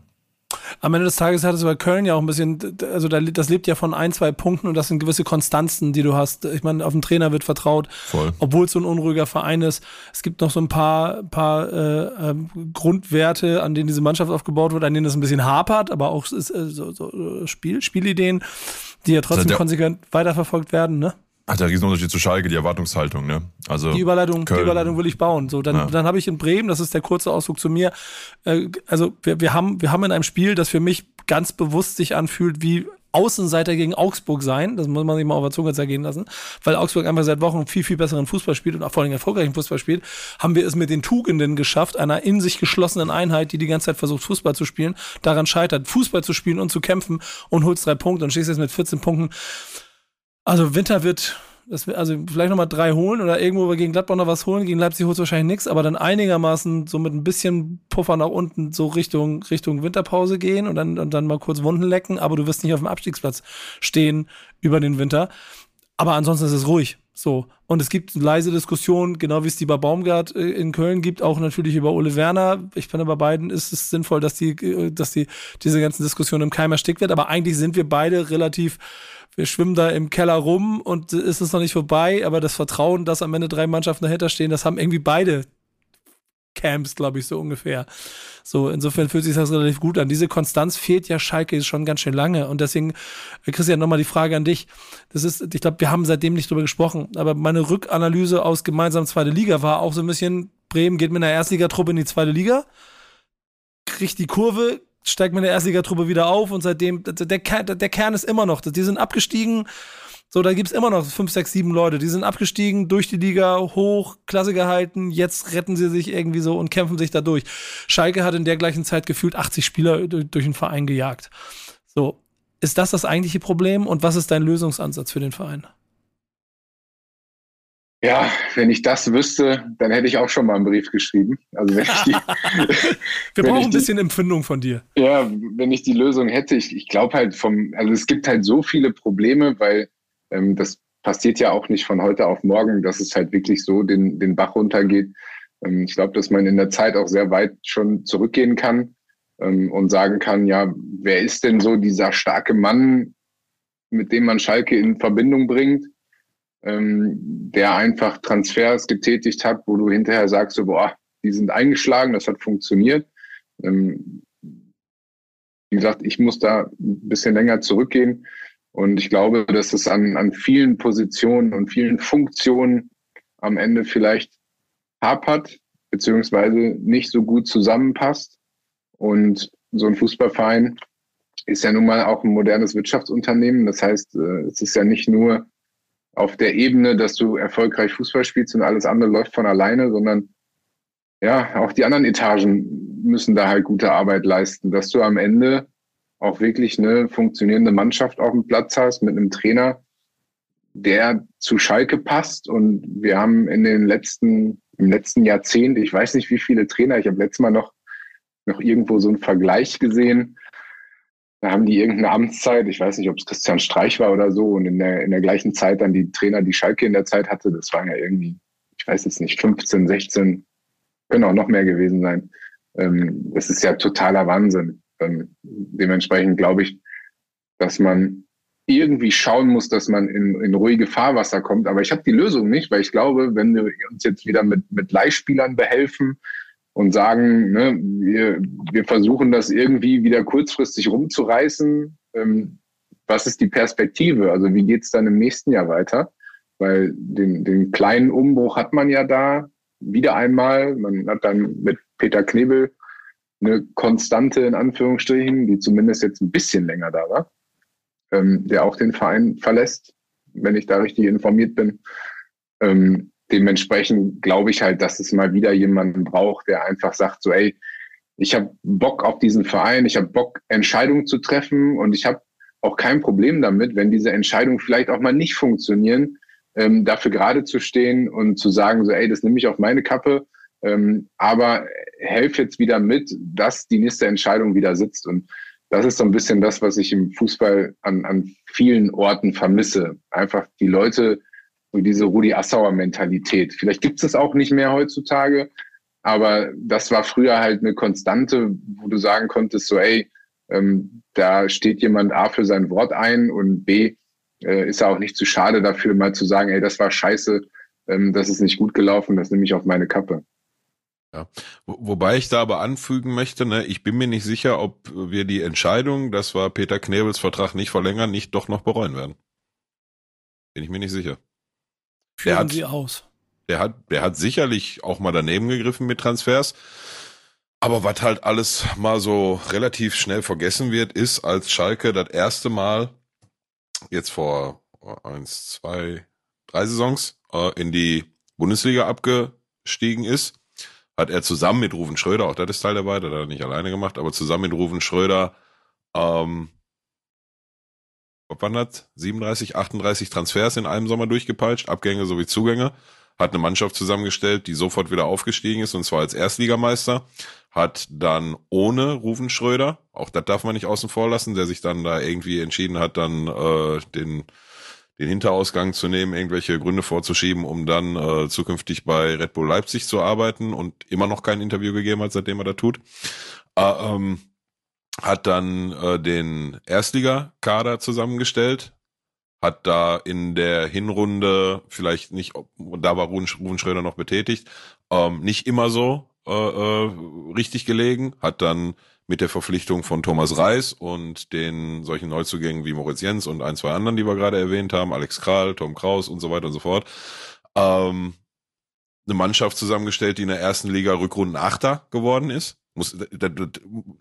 Am Ende des Tages hat es bei Köln ja auch ein bisschen, also da- das lebt ja von ein, zwei Punkten und das sind gewisse Konstanzen, die du hast. Ich meine, auf den Trainer wird vertraut, obwohl es so ein unruhiger Verein ist. Es gibt noch so ein paar, paar äh, ähm, Grundwerte, an denen diese Mannschaft aufgebaut wird, an denen es ein bisschen hapert, aber auch ist, äh, so, so Spiel, Spielideen, die ja trotzdem konsequent weiterverfolgt werden. Ne? Hat der Riesenunterschied zu Schalke, die Erwartungshaltung, ne? Also Die Überleitung, die Köln. Überleitung will ich bauen. So, dann, Ja. dann habe ich in Bremen, das ist der kurze Ausflug zu mir. Äh, also wir, wir haben, wir haben in einem Spiel, das für mich ganz bewusst sich anfühlt wie Außenseiter gegen Augsburg sein. Das muss man sich mal auf der Zunge zergehen lassen, weil Augsburg einfach seit Wochen viel, viel besseren Fußball spielt und auch vor allem erfolgreichen Fußball spielt. Haben wir es mit den Tugenden geschafft, einer in sich geschlossenen Einheit, die die ganze Zeit versucht, Fußball zu spielen, daran scheitert, Fußball zu spielen und zu kämpfen und holst drei Punkte und stehst jetzt mit 14 Punkten. Also Winter wird, das, also vielleicht nochmal drei holen oder irgendwo gegen Gladbach noch was holen. Gegen Leipzig holt wahrscheinlich nichts, aber dann einigermaßen so mit ein bisschen Puffer nach unten so Richtung, Richtung Winterpause gehen und dann, und dann mal kurz Wunden lecken, aber du wirst nicht auf dem Abstiegsplatz stehen über den Winter. Aber ansonsten ist es ruhig. So. Und es gibt leise Diskussionen, genau wie es die bei Baumgart äh, in Köln gibt, auch natürlich über Ole Werner. Ich finde, bei beiden ist es sinnvoll, dass die, äh, dass die, diese ganzen Diskussionen im Keim erstickt wird. Aber eigentlich sind wir beide relativ, wir schwimmen da im Keller rum und ist es noch nicht vorbei. Aber das Vertrauen, dass am Ende drei Mannschaften dahinter stehen, das haben irgendwie beide Camps, glaube ich, so ungefähr. So, insofern fühlt sich das relativ gut an. Diese Konstanz fehlt ja Schalke schon ganz schön lange. Und deswegen, äh, Christian, nochmal die Frage an dich. Das ist, ich glaube, wir haben seitdem nicht drüber gesprochen, aber meine Rückanalyse aus gemeinsam zweite Liga war auch so ein bisschen, Bremen geht mit einer Erstligatruppe in die zweite Liga, kriegt die Kurve, steigt der Erstligatruppe wieder auf und seitdem, der, der, der Kern ist immer noch, die sind abgestiegen so, da gibt's immer noch fünf, sechs, sieben Leute, die sind abgestiegen, durch die Liga, hoch, Klasse gehalten, jetzt retten sie sich irgendwie so und kämpfen sich da durch. Schalke hat in der gleichen Zeit gefühlt 80 Spieler durch den Verein gejagt. So, ist das das eigentliche Problem und was ist dein Lösungsansatz für den Verein? Ja, wenn ich das wüsste, dann hätte ich auch schon mal einen Brief geschrieben. Also wenn ich die, Wir brauchen ein bisschen Empfindung von dir. Ja, wenn ich die Lösung hätte, ich, ich glaube halt vom, also es gibt halt so viele Probleme, weil ähm, das passiert ja auch nicht von heute auf morgen, dass es halt wirklich so den, den Bach runtergeht. Ähm, ich glaube, dass man in der Zeit auch sehr weit schon zurückgehen kann ähm, und sagen kann, ja, wer ist denn so dieser starke Mann, mit dem man Schalke in Verbindung bringt, ähm, der einfach Transfers getätigt hat, wo du hinterher sagst, so, boah, die sind eingeschlagen, das hat funktioniert. Ähm, wie gesagt, ich muss da ein bisschen länger zurückgehen. Und ich glaube, dass es an, an vielen Positionen und vielen Funktionen am Ende vielleicht hapert, beziehungsweise nicht so gut zusammenpasst. Und so ein Fußballverein ist ja nun mal auch ein modernes Wirtschaftsunternehmen. Das heißt, äh, es ist ja nicht nur auf der Ebene, dass du erfolgreich Fußball spielst und alles andere läuft von alleine, sondern ja, auch die anderen Etagen müssen da halt gute Arbeit leisten, dass du am Ende auch wirklich eine funktionierende Mannschaft auf dem Platz hast mit einem Trainer, der zu Schalke passt. Und wir haben in den letzten, im letzten Jahrzehnt, ich weiß nicht wie viele Trainer, ich habe letztes Mal noch, noch irgendwo so einen Vergleich gesehen. Da haben die irgendeine Amtszeit, ich weiß nicht, ob es Christian Streich war oder so, und in der, in der gleichen Zeit dann die Trainer, die Schalke in der Zeit hatte, das waren ja irgendwie, ich weiß jetzt nicht, 15, 16, können auch noch mehr gewesen sein. Ähm, das ist ja totaler Wahnsinn. Ähm, dementsprechend glaube ich, dass man irgendwie schauen muss, dass man in, in ruhige Fahrwasser kommt. Aber ich habe die Lösung nicht, weil ich glaube, wenn wir uns jetzt wieder mit, mit Leihspielern behelfen und sagen, ne, wir, wir versuchen das irgendwie wieder kurzfristig rumzureißen, ähm, was ist die Perspektive? Also wie geht es dann im nächsten Jahr weiter? Weil den, den kleinen Umbruch hat man ja da wieder einmal. Man hat dann mit Peter Knebel eine Konstante in Anführungsstrichen, die zumindest jetzt ein bisschen länger da war, ähm, der auch den Verein verlässt, wenn ich da richtig informiert bin. Ähm, dementsprechend glaube ich halt, dass es mal wieder jemanden braucht, der einfach sagt, so, ey, ich habe Bock auf diesen Verein, ich habe Bock, Entscheidungen zu treffen und ich habe auch kein Problem damit, wenn diese Entscheidungen vielleicht auch mal nicht funktionieren, ähm, dafür gerade zu stehen und zu sagen, so, ey, das nehme ich auf meine Kappe ähm, aber helf jetzt wieder mit, dass die nächste Entscheidung wieder sitzt. Und das ist so ein bisschen das, was ich im Fußball an, an vielen Orten vermisse. Einfach die Leute und diese Rudi Assauer Mentalität. Vielleicht gibt es das auch nicht mehr heutzutage, aber das war früher halt eine Konstante, wo du sagen konntest, so, ey, ähm, da steht jemand A für sein Wort ein und B äh, ist er auch nicht zu schade dafür, mal zu sagen, ey, das war scheiße, ähm, das ist nicht gut gelaufen, das nehme ich auf meine Kappe. Ja. Wobei ich da aber anfügen möchte, ne, ich bin mir nicht sicher, ob wir die Entscheidung, dass wir Peter Knebels Vertrag nicht verlängern, nicht doch noch bereuen werden. Bin ich mir nicht sicher. Führen hat, Sie aus. Der hat, der hat sicherlich auch mal daneben gegriffen mit Transfers. Aber was halt alles mal so relativ schnell vergessen wird, ist, als Schalke das erste Mal jetzt vor eins, zwei, drei Saisons äh, in die Bundesliga abgestiegen ist, hat er zusammen mit Ruven Schröder, auch das ist Teil dabei, das hat er nicht alleine gemacht, aber zusammen mit Ruven Schröder, ähm, waren das? 37, 38 Transfers in einem Sommer durchgepeitscht, Abgänge sowie Zugänge, hat eine Mannschaft zusammengestellt, die sofort wieder aufgestiegen ist, und zwar als Erstligameister, hat dann ohne Ruven Schröder, auch das darf man nicht außen vor lassen, der sich dann da irgendwie entschieden hat, dann äh, den den Hinterausgang zu nehmen, irgendwelche Gründe vorzuschieben, um dann äh, zukünftig bei Red Bull Leipzig zu arbeiten und immer noch kein Interview gegeben hat, seitdem er da tut. Äh, ähm, hat dann äh, den Erstliga-Kader zusammengestellt, hat da in der Hinrunde vielleicht nicht, da war Ruben, Ruben Schröder noch betätigt, ähm, nicht immer so äh, äh, richtig gelegen, hat dann mit der Verpflichtung von Thomas Reis und den solchen Neuzugängen wie Moritz Jens und ein, zwei anderen, die wir gerade erwähnt haben, Alex Kral, Tom Kraus und so weiter und so fort, ähm, eine Mannschaft zusammengestellt, die in der ersten Liga Rückrunden Achter geworden ist. Muss, das, das,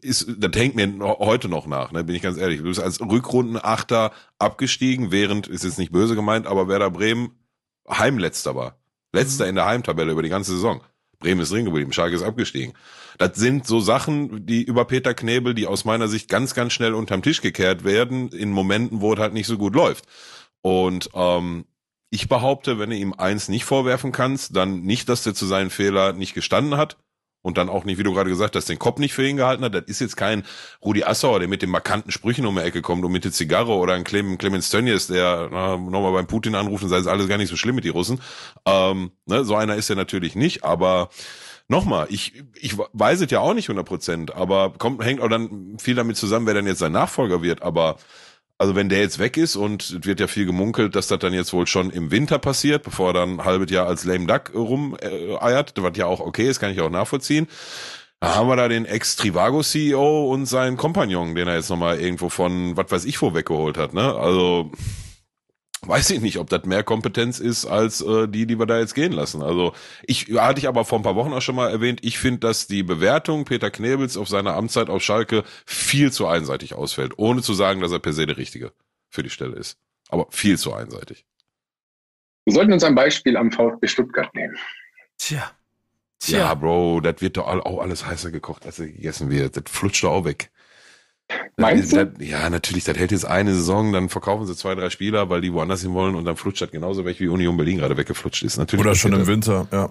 ist, das hängt mir heute noch nach, ne, bin ich ganz ehrlich. Du bist als Rückrunden Achter abgestiegen, während, ist jetzt nicht böse gemeint, aber Werder Bremen Heimletzter war. Letzter mhm. in der Heimtabelle über die ganze Saison. Bremen ist drin geblieben, Schalke ist abgestiegen. Das sind so Sachen, die über Peter Knebel, die aus meiner Sicht ganz, ganz schnell unterm Tisch gekehrt werden, in Momenten, wo es halt nicht so gut läuft. Und ähm, ich behaupte, wenn du ihm eins nicht vorwerfen kannst, dann nicht, dass der zu seinen Fehler nicht gestanden hat, und dann auch nicht, wie du gerade gesagt hast, den Kopf nicht für ihn gehalten hat. Das ist jetzt kein Rudi Assauer, der mit den markanten Sprüchen um die Ecke kommt und mit der Zigarre oder ein Clem, Clemens Tönnies, der nochmal beim Putin anruft und sagt, es alles gar nicht so schlimm mit die Russen. Ähm, ne, so einer ist er natürlich nicht, aber nochmal, ich, ich weiß es ja auch nicht 100 Prozent, aber kommt, hängt auch dann viel damit zusammen, wer dann jetzt sein Nachfolger wird, aber also wenn der jetzt weg ist und wird ja viel gemunkelt, dass das dann jetzt wohl schon im Winter passiert, bevor er dann ein halbes Jahr als Lame Duck rumeiert, äh, was ja auch okay ist, kann ich auch nachvollziehen. Da haben wir da den Ex-Trivago-CEO und seinen Kompagnon, den er jetzt nochmal irgendwo von, was weiß ich wo, weggeholt hat, ne? Also, weiß ich nicht, ob das mehr Kompetenz ist als äh, die, die wir da jetzt gehen lassen. Also ich hatte ich aber vor ein paar Wochen auch schon mal erwähnt, ich finde, dass die Bewertung Peter Knebels auf seine Amtszeit auf Schalke viel zu einseitig ausfällt, ohne zu sagen, dass er per se der Richtige für die Stelle ist. Aber viel zu einseitig. Wir sollten uns ein Beispiel am VfB Stuttgart nehmen. Tja. Tja. Ja, Bro, das wird doch auch alles heißer gekocht, als er gegessen wird. Das flutscht doch auch weg. Meinst du? ja, natürlich, das hält jetzt eine Saison, dann verkaufen sie zwei, drei Spieler, weil die woanders hin wollen und dann flutscht das genauso weg, wie Union Berlin gerade weggeflutscht ist. Natürlich Oder schon im Winter, ja.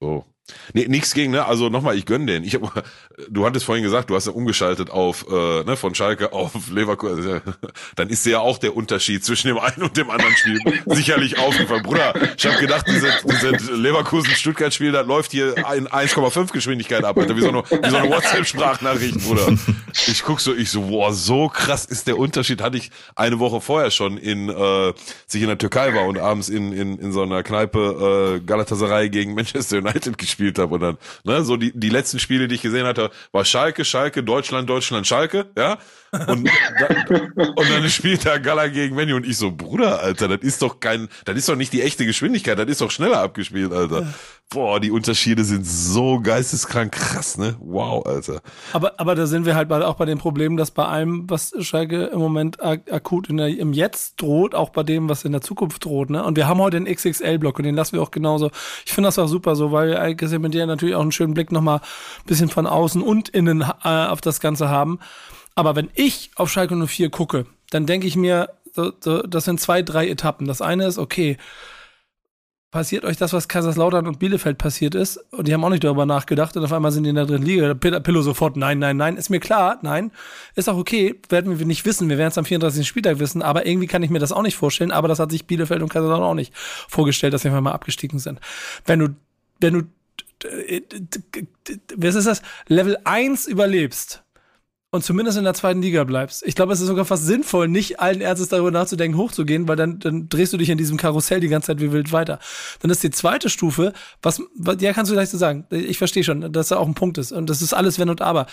So. Nee, nichts gegen, ne? Also nochmal, ich gönn den. Ich hab, du hattest vorhin gesagt, du hast ja umgeschaltet auf, äh, ne, von Schalke auf Leverkusen. Dann ist ja auch der Unterschied zwischen dem einen und dem anderen Spiel sicherlich aufgefallen. Bruder, ich habe gedacht, diese, diese Leverkusen-Stuttgart-Spiel, das läuft hier in 1,5 Geschwindigkeit ab, Alter. Wie so eine, wie so eine WhatsApp-Sprachnachricht, Bruder. Ich guck so, ich so, boah, so krass ist der Unterschied. Hatte ich eine Woche vorher schon in, äh, sich in der Türkei war und abends in, in, in so einer Kneipe äh, Galatasaray gegen Manchester United gespielt habe und dann, ne, so die, die letzten Spiele, die ich gesehen hatte, war Schalke, Schalke, Deutschland, Deutschland, Schalke, ja. Und, dann, und dann spielt da Gala gegen Menu und ich so, Bruder, Alter, das ist doch kein, das ist doch nicht die echte Geschwindigkeit, das ist doch schneller abgespielt, Alter. Boah, die Unterschiede sind so geisteskrank krass, ne? Wow, Alter. Aber, aber da sind wir halt auch bei dem Problem, dass bei allem, was Schalke im Moment ak akut der, im Jetzt droht, auch bei dem, was in der Zukunft droht, ne? Und wir haben heute den XXL-Block und den lassen wir auch genauso. Ich finde das auch super so, weil wir mit dir natürlich auch einen schönen Blick nochmal ein bisschen von außen und innen äh, auf das Ganze haben. Aber wenn ich auf Schalke 04 gucke, dann denke ich mir, das sind zwei, drei Etappen. Das eine ist, okay, passiert euch das, was Kaiserslautern und Bielefeld passiert ist? Und die haben auch nicht darüber nachgedacht und auf einmal sind die in der dritten Liga. Pillow sofort, nein, nein, nein. Ist mir klar, nein. Ist auch okay, werden wir nicht wissen. Wir werden es am 34. Spieltag wissen, aber irgendwie kann ich mir das auch nicht vorstellen. Aber das hat sich Bielefeld und Kaiserslautern auch nicht vorgestellt, dass wir mal abgestiegen sind. Wenn du, wenn du, was ist das? Level 1 überlebst, und zumindest in der zweiten Liga bleibst. Ich glaube, es ist sogar fast sinnvoll, nicht allen Ernstes darüber nachzudenken, hochzugehen, weil dann, dann drehst du dich in diesem Karussell die ganze Zeit wie wild weiter. Dann ist die zweite Stufe, was, was ja, kannst du gleich so sagen. Ich verstehe schon, dass da auch ein Punkt ist. Und das ist alles Wenn und Aber.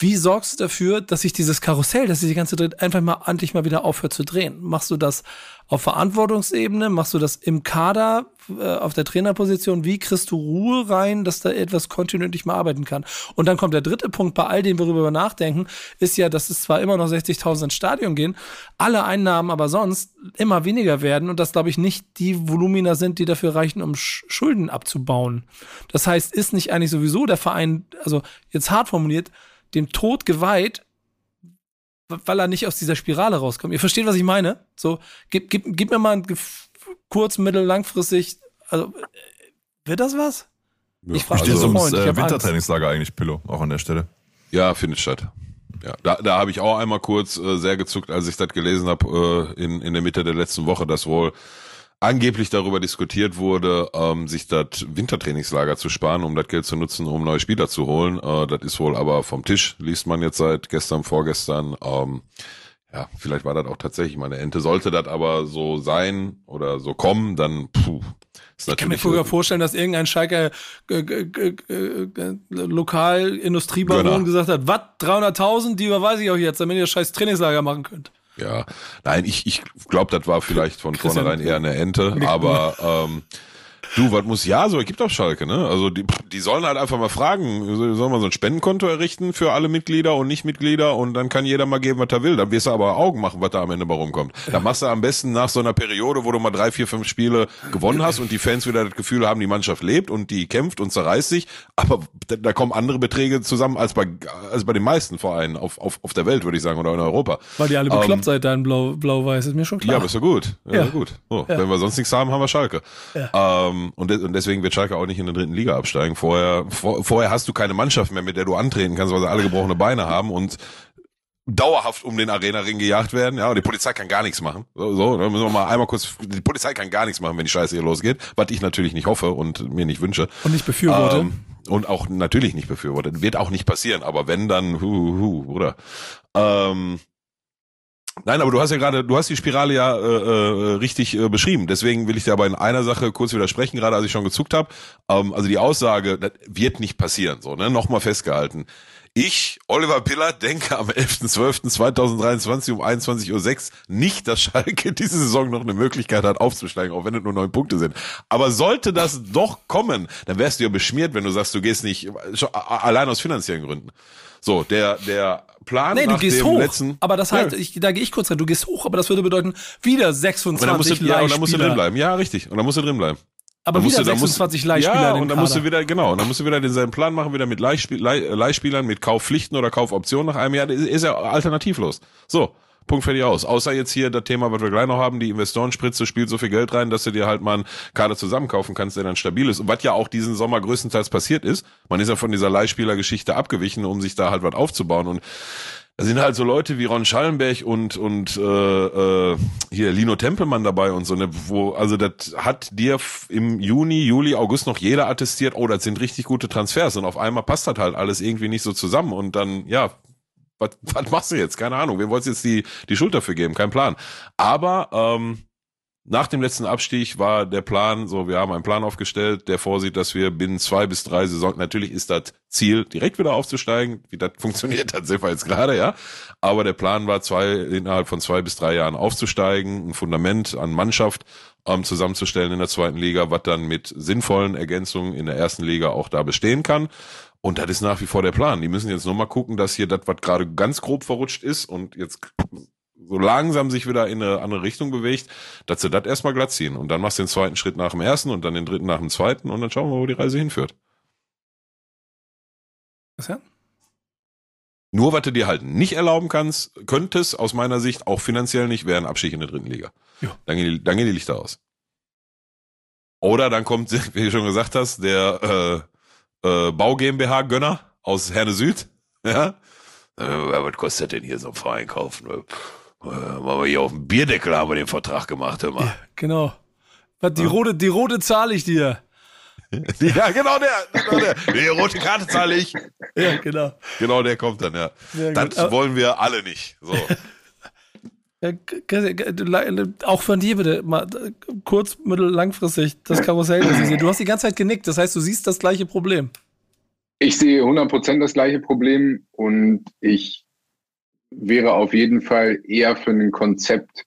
Wie sorgst du dafür, dass sich dieses Karussell, dass sich die ganze Zeit einfach mal endlich mal wieder aufhört zu drehen? Machst du das auf Verantwortungsebene? Machst du das im Kader? Äh, auf der Trainerposition, wie kriegst du Ruhe rein, dass da etwas kontinuierlich mal arbeiten kann? Und dann kommt der dritte Punkt bei all dem, worüber wir nachdenken, ist ja, dass es zwar immer noch 60.000 ins Stadion gehen, alle Einnahmen aber sonst immer weniger werden und das, glaube ich, nicht die Volumina sind, die dafür reichen, um Schulden abzubauen. Das heißt, ist nicht eigentlich sowieso der Verein, also jetzt hart formuliert, dem Tod geweiht, weil er nicht aus dieser Spirale rauskommt. Ihr versteht, was ich meine? So, gib, gib, gib mir mal ein kurz-, mittel-, langfristig, also wird das was? Ja. Ich frage also, ums äh, Wintertrainingslager eigentlich, Pillow, auch an der Stelle. Ja, findet statt. Ja, da, da habe ich auch einmal kurz äh, sehr gezuckt, als ich das gelesen habe äh, in, in der Mitte der letzten Woche, dass wohl angeblich darüber diskutiert wurde, ähm, sich das Wintertrainingslager zu sparen, um das Geld zu nutzen, um neue Spieler zu holen. Äh, das ist wohl aber vom Tisch, liest man jetzt seit gestern, vorgestern. Ähm, ja, vielleicht war das auch tatsächlich mal eine Ente. Sollte das aber so sein oder so kommen, dann puh, ist ich kann mir sogar vorstellen, dass irgendein Schalker äh, äh, lokal Industriebaron gesagt hat, was, 300.000, die überweise ich euch jetzt, damit ihr scheiß Trainingslager machen könnt. Ja, nein, ich, ich glaube, das war vielleicht von vornherein eher eine Ente, aber ähm, Du, was muss ja so, gibt auch Schalke, ne? Also die, die sollen halt einfach mal fragen, sollen wir so ein Spendenkonto errichten für alle Mitglieder und Nichtmitglieder und dann kann jeder mal geben, was er will. Dann wirst du aber Augen machen, was da am Ende bei rumkommt. Da machst du am besten nach so einer Periode, wo du mal drei, vier, fünf Spiele gewonnen hast und die Fans wieder das Gefühl haben, die Mannschaft lebt und die kämpft und zerreißt sich. Aber da, da kommen andere Beträge zusammen als bei, als bei den meisten Vereinen auf, auf, auf der Welt, würde ich sagen, oder in Europa. Weil die alle bekloppt ähm, seid, dein Blau, Blau-Weiß, ist mir schon klar. Ja, aber ist ja gut. Ja, ja. gut. So, ja. Wenn wir sonst nichts haben, haben wir Schalke. Ja. Ähm, und, de und deswegen wird Schalke auch nicht in der dritten Liga absteigen. Vorher, vor, vorher hast du keine Mannschaft mehr, mit der du antreten kannst, weil sie alle gebrochene Beine haben und dauerhaft um den Arena-Ring gejagt werden. Ja, und die Polizei kann gar nichts machen. So, so dann müssen wir mal einmal kurz, die Polizei kann gar nichts machen, wenn die Scheiße hier losgeht, was ich natürlich nicht hoffe und mir nicht wünsche. Und nicht befürworte. Ähm, und auch natürlich nicht befürwortet. Wird auch nicht passieren, aber wenn, dann, hu, hu, hu, oder? Ähm, Nein, aber du hast ja gerade, du hast die Spirale ja äh, äh, richtig äh, beschrieben. Deswegen will ich dir aber in einer Sache kurz widersprechen, gerade als ich schon gezuckt habe. Ähm, also die Aussage, das wird nicht passieren, so, ne? Nochmal festgehalten. Ich, Oliver Piller, denke am 11.12.2023 um 21.06 Uhr nicht, dass Schalke diese Saison noch eine Möglichkeit hat aufzusteigen, auch wenn es nur neun Punkte sind. Aber sollte das doch kommen, dann wärst du ja beschmiert, wenn du sagst, du gehst nicht, allein aus finanziellen Gründen. So, der, der Plan nee, du gehst hoch, letzten, aber das halt, ja. ich, da gehe ich kurz rein, du gehst hoch, aber das würde bedeuten, wieder 26 und dann musst du, Ja, und dann musst du drin bleiben. Ja, richtig. Und dann musst du drin bleiben. Aber dann wieder musst du, 26 musst, Leihspieler Ja, und dann musst du wieder, genau, und dann musst du wieder denselben Plan machen, wieder mit Leihspiel, Leih, Leihspielern, mit Kaufpflichten oder Kaufoptionen nach einem Jahr. Ist, ist ja alternativlos. So. Punkt fertig aus. Außer jetzt hier das Thema, was wir gleich noch haben, die Investorenspritze spielt so viel Geld rein, dass du dir halt mal einen Kader zusammenkaufen kannst, der dann stabil ist. Und was ja auch diesen Sommer größtenteils passiert ist, man ist ja von dieser Leihspielergeschichte abgewichen, um sich da halt was aufzubauen. Und da sind halt so Leute wie Ron Schallenberg und und äh, äh, hier Lino Tempelmann dabei und so ne, wo also das hat dir im Juni, Juli, August noch jeder attestiert, oh, das sind richtig gute Transfers und auf einmal passt das halt alles irgendwie nicht so zusammen und dann ja, was, was machst du jetzt? Keine Ahnung. Wem wolltest jetzt die, die Schuld dafür geben? Kein Plan. Aber ähm, nach dem letzten Abstieg war der Plan, so wir haben einen Plan aufgestellt, der vorsieht, dass wir binnen zwei bis drei Saison, natürlich ist das Ziel, direkt wieder aufzusteigen, wie das funktioniert, das sehen wir jetzt gerade, ja. Aber der Plan war, zwei, innerhalb von zwei bis drei Jahren aufzusteigen, ein Fundament an Mannschaft ähm, zusammenzustellen in der zweiten Liga, was dann mit sinnvollen Ergänzungen in der ersten Liga auch da bestehen kann. Und das ist nach wie vor der Plan. Die müssen jetzt nur mal gucken, dass hier das, was gerade ganz grob verrutscht ist und jetzt so langsam sich wieder in eine andere Richtung bewegt, dass sie das erstmal glatt ziehen. Und dann machst du den zweiten Schritt nach dem ersten und dann den dritten nach dem zweiten und dann schauen wir, wo die Reise hinführt. Was ja? Nur, was du dir halt nicht erlauben kannst, könntest aus meiner Sicht auch finanziell nicht, wäre ein Abstieg in der dritten Liga. Ja. Dann, gehen die, dann gehen die Lichter aus. Oder dann kommt, wie du schon gesagt hast, der äh, äh, Bau GmbH Gönner aus Herne Süd. Ja. Äh, was kostet denn hier so ein Verein kaufen? Äh, machen wir hier auf dem Bierdeckel haben wir den Vertrag gemacht, hör mal. Ja, genau. Was, die, ja. rote, die rote zahle ich dir. ja, genau der, genau der. Die rote Karte zahle ich. Ja, genau. Genau, der kommt dann, ja. ja das wollen wir alle nicht. So. Auch von dir bitte, mal kurz, mittel, langfristig das Karussell, das. Du hast die ganze Zeit genickt, das heißt, du siehst das gleiche Problem. Ich sehe 100% das gleiche Problem und ich wäre auf jeden Fall eher für ein Konzept,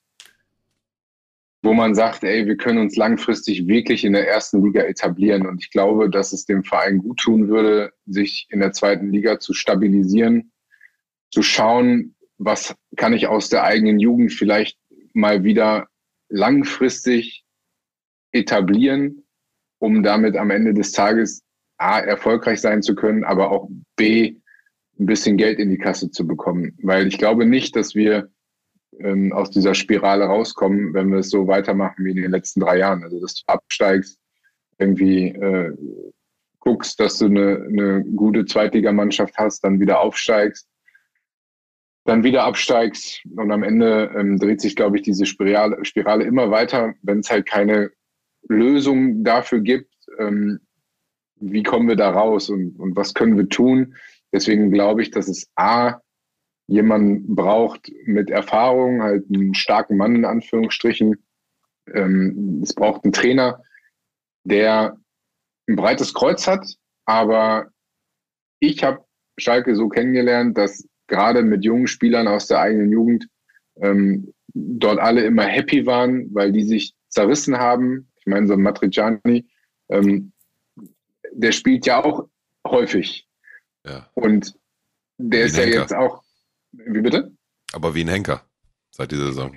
wo man sagt, ey, wir können uns langfristig wirklich in der ersten Liga etablieren. Und ich glaube, dass es dem Verein gut tun würde, sich in der zweiten Liga zu stabilisieren, zu schauen, was kann ich aus der eigenen Jugend vielleicht mal wieder langfristig etablieren, um damit am Ende des Tages A, erfolgreich sein zu können, aber auch B, ein bisschen Geld in die Kasse zu bekommen. Weil ich glaube nicht, dass wir ähm, aus dieser Spirale rauskommen, wenn wir es so weitermachen wie in den letzten drei Jahren. Also, dass du absteigst, irgendwie äh, guckst, dass du eine, eine gute Zweitligamannschaft hast, dann wieder aufsteigst dann wieder absteigst und am Ende ähm, dreht sich, glaube ich, diese Spirale, Spirale immer weiter, wenn es halt keine Lösung dafür gibt, ähm, wie kommen wir da raus und, und was können wir tun. Deswegen glaube ich, dass es A, jemanden braucht mit Erfahrung, halt einen starken Mann in Anführungsstrichen. Ähm, es braucht einen Trainer, der ein breites Kreuz hat, aber ich habe Schalke so kennengelernt, dass gerade mit jungen Spielern aus der eigenen Jugend ähm, dort alle immer happy waren, weil die sich zerrissen haben. Ich meine, so ein Matriciani, ähm, der spielt ja auch häufig. Ja. Und der Wie ist ja Henker. jetzt auch. Wie bitte? Aber wie ein Henker seit dieser Saison.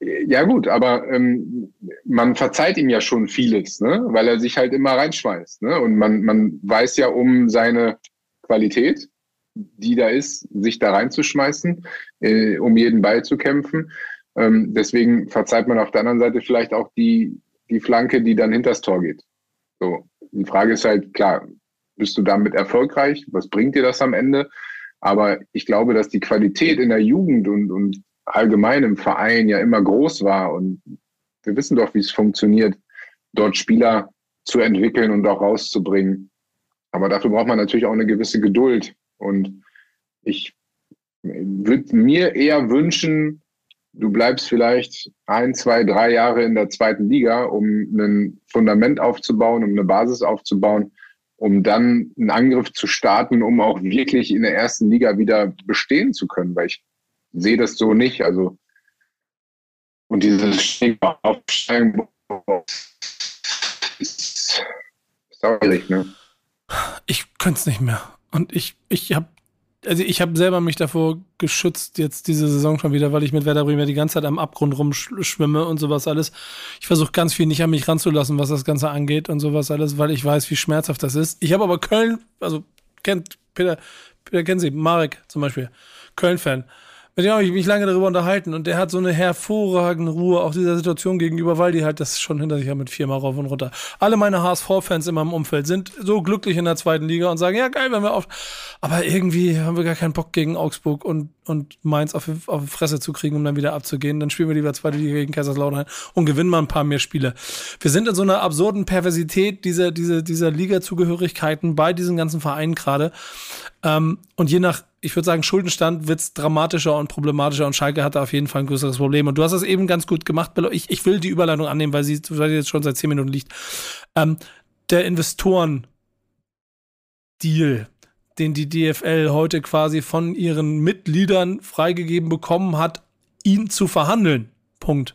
Ja gut, aber ähm, man verzeiht ihm ja schon vieles, ne? weil er sich halt immer reinschmeißt. Ne? Und man, man weiß ja um seine Qualität, die da ist, sich da reinzuschmeißen, äh, um jeden Ball zu kämpfen. Ähm, deswegen verzeiht man auf der anderen Seite vielleicht auch die, die Flanke, die dann hinters Tor geht. So, die Frage ist halt, klar, bist du damit erfolgreich? Was bringt dir das am Ende? Aber ich glaube, dass die Qualität in der Jugend und, und allgemein im Verein ja immer groß war. Und wir wissen doch, wie es funktioniert, dort Spieler zu entwickeln und auch rauszubringen. Aber dafür braucht man natürlich auch eine gewisse Geduld. Und ich würde mir eher wünschen, du bleibst vielleicht ein, zwei, drei Jahre in der zweiten Liga, um ein Fundament aufzubauen, um eine Basis aufzubauen, um dann einen Angriff zu starten, um auch wirklich in der ersten Liga wieder bestehen zu können, weil ich sehe das so nicht. Also und dieses Aufsteigen ist sauerlich, ne? Ich könnte es nicht mehr. Und ich, ich habe also ich habe selber mich davor geschützt, jetzt diese Saison schon wieder, weil ich mit Werder Bremen ja die ganze Zeit am Abgrund rumschwimme und sowas alles. Ich versuche ganz viel nicht an mich ranzulassen, was das Ganze angeht und sowas alles, weil ich weiß, wie schmerzhaft das ist. Ich habe aber Köln, also kennt Peter, Peter kennen Sie, Marek zum Beispiel, Köln-Fan. Mit dem habe ich mich lange darüber unterhalten und der hat so eine hervorragende Ruhe auch dieser Situation gegenüber, weil die halt das schon hinter sich haben mit viermal rauf und runter. Alle meine HSV-Fans in meinem Umfeld sind so glücklich in der zweiten Liga und sagen, ja geil, wenn wir auf, aber irgendwie haben wir gar keinen Bock gegen Augsburg und, und Mainz auf, auf die Fresse zu kriegen, um dann wieder abzugehen. Dann spielen wir lieber zweite Liga gegen Kaiserslautern und gewinnen mal ein paar mehr Spiele. Wir sind in so einer absurden Perversität dieser, dieser, dieser Liga-Zugehörigkeiten bei diesen ganzen Vereinen gerade. Ähm, und je nach, ich würde sagen, Schuldenstand wird's dramatischer und problematischer und Schalke hat da auf jeden Fall ein größeres Problem. Und du hast es eben ganz gut gemacht, Bello. Ich, ich will die Überleitung annehmen, weil sie, weil sie jetzt schon seit zehn Minuten liegt. Ähm, der Investoren Deal, den die DFL heute quasi von ihren Mitgliedern freigegeben bekommen hat, ihn zu verhandeln. Punkt.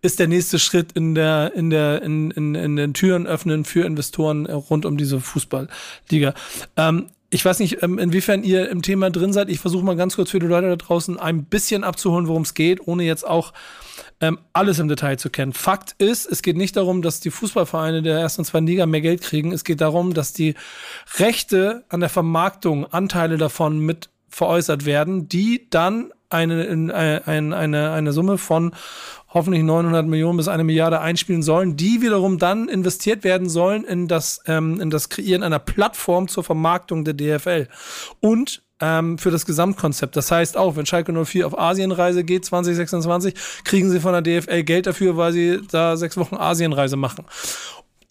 Ist der nächste Schritt in der, in der, in, in, in den Türen öffnen für Investoren rund um diese Fußballliga. Ähm, ich weiß nicht, ähm, inwiefern ihr im Thema drin seid. Ich versuche mal ganz kurz für die Leute da draußen ein bisschen abzuholen, worum es geht, ohne jetzt auch ähm, alles im Detail zu kennen. Fakt ist, es geht nicht darum, dass die Fußballvereine der ersten und zweiten Liga mehr Geld kriegen. Es geht darum, dass die Rechte an der Vermarktung, Anteile davon mit veräußert werden, die dann eine, eine, eine, eine Summe von hoffentlich 900 Millionen bis eine Milliarde einspielen sollen, die wiederum dann investiert werden sollen in das, ähm, in das Kreieren einer Plattform zur Vermarktung der DFL. Und ähm, für das Gesamtkonzept. Das heißt auch, wenn Schalke 04 auf Asienreise geht 2026, kriegen sie von der DFL Geld dafür, weil sie da sechs Wochen Asienreise machen.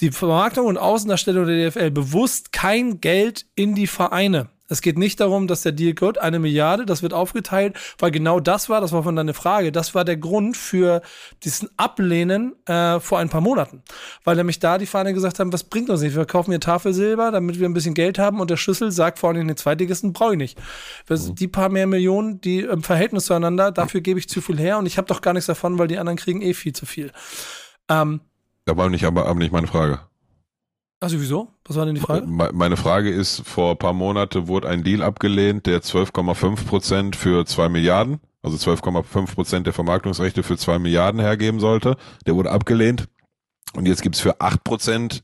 Die Vermarktung und Außendarstellung der DFL bewusst kein Geld in die Vereine. Es geht nicht darum, dass der Deal wird, eine Milliarde, das wird aufgeteilt, weil genau das war, das war von deiner Frage, das war der Grund für diesen Ablehnen äh, vor ein paar Monaten. Weil nämlich da die Vereine gesagt haben, was bringt uns nicht? Wir kaufen hier Tafelsilber, damit wir ein bisschen Geld haben und der Schlüssel sagt vor allem den Zweitligisten, brauche ich nicht. Das, Die paar mehr Millionen, die im Verhältnis zueinander, dafür gebe ich zu viel her und ich habe doch gar nichts davon, weil die anderen kriegen eh viel zu viel. Ähm, Da war nicht, aber, aber nicht meine Frage. also wieso? Was war denn die Frage? Me- Meine Frage ist, vor ein paar Monate wurde ein Deal abgelehnt, der 12,5 Prozent für zwei Milliarden, also 12,5 Prozent der Vermarktungsrechte für zwei Milliarden hergeben sollte. Der wurde abgelehnt. Und jetzt gibt's für acht Prozent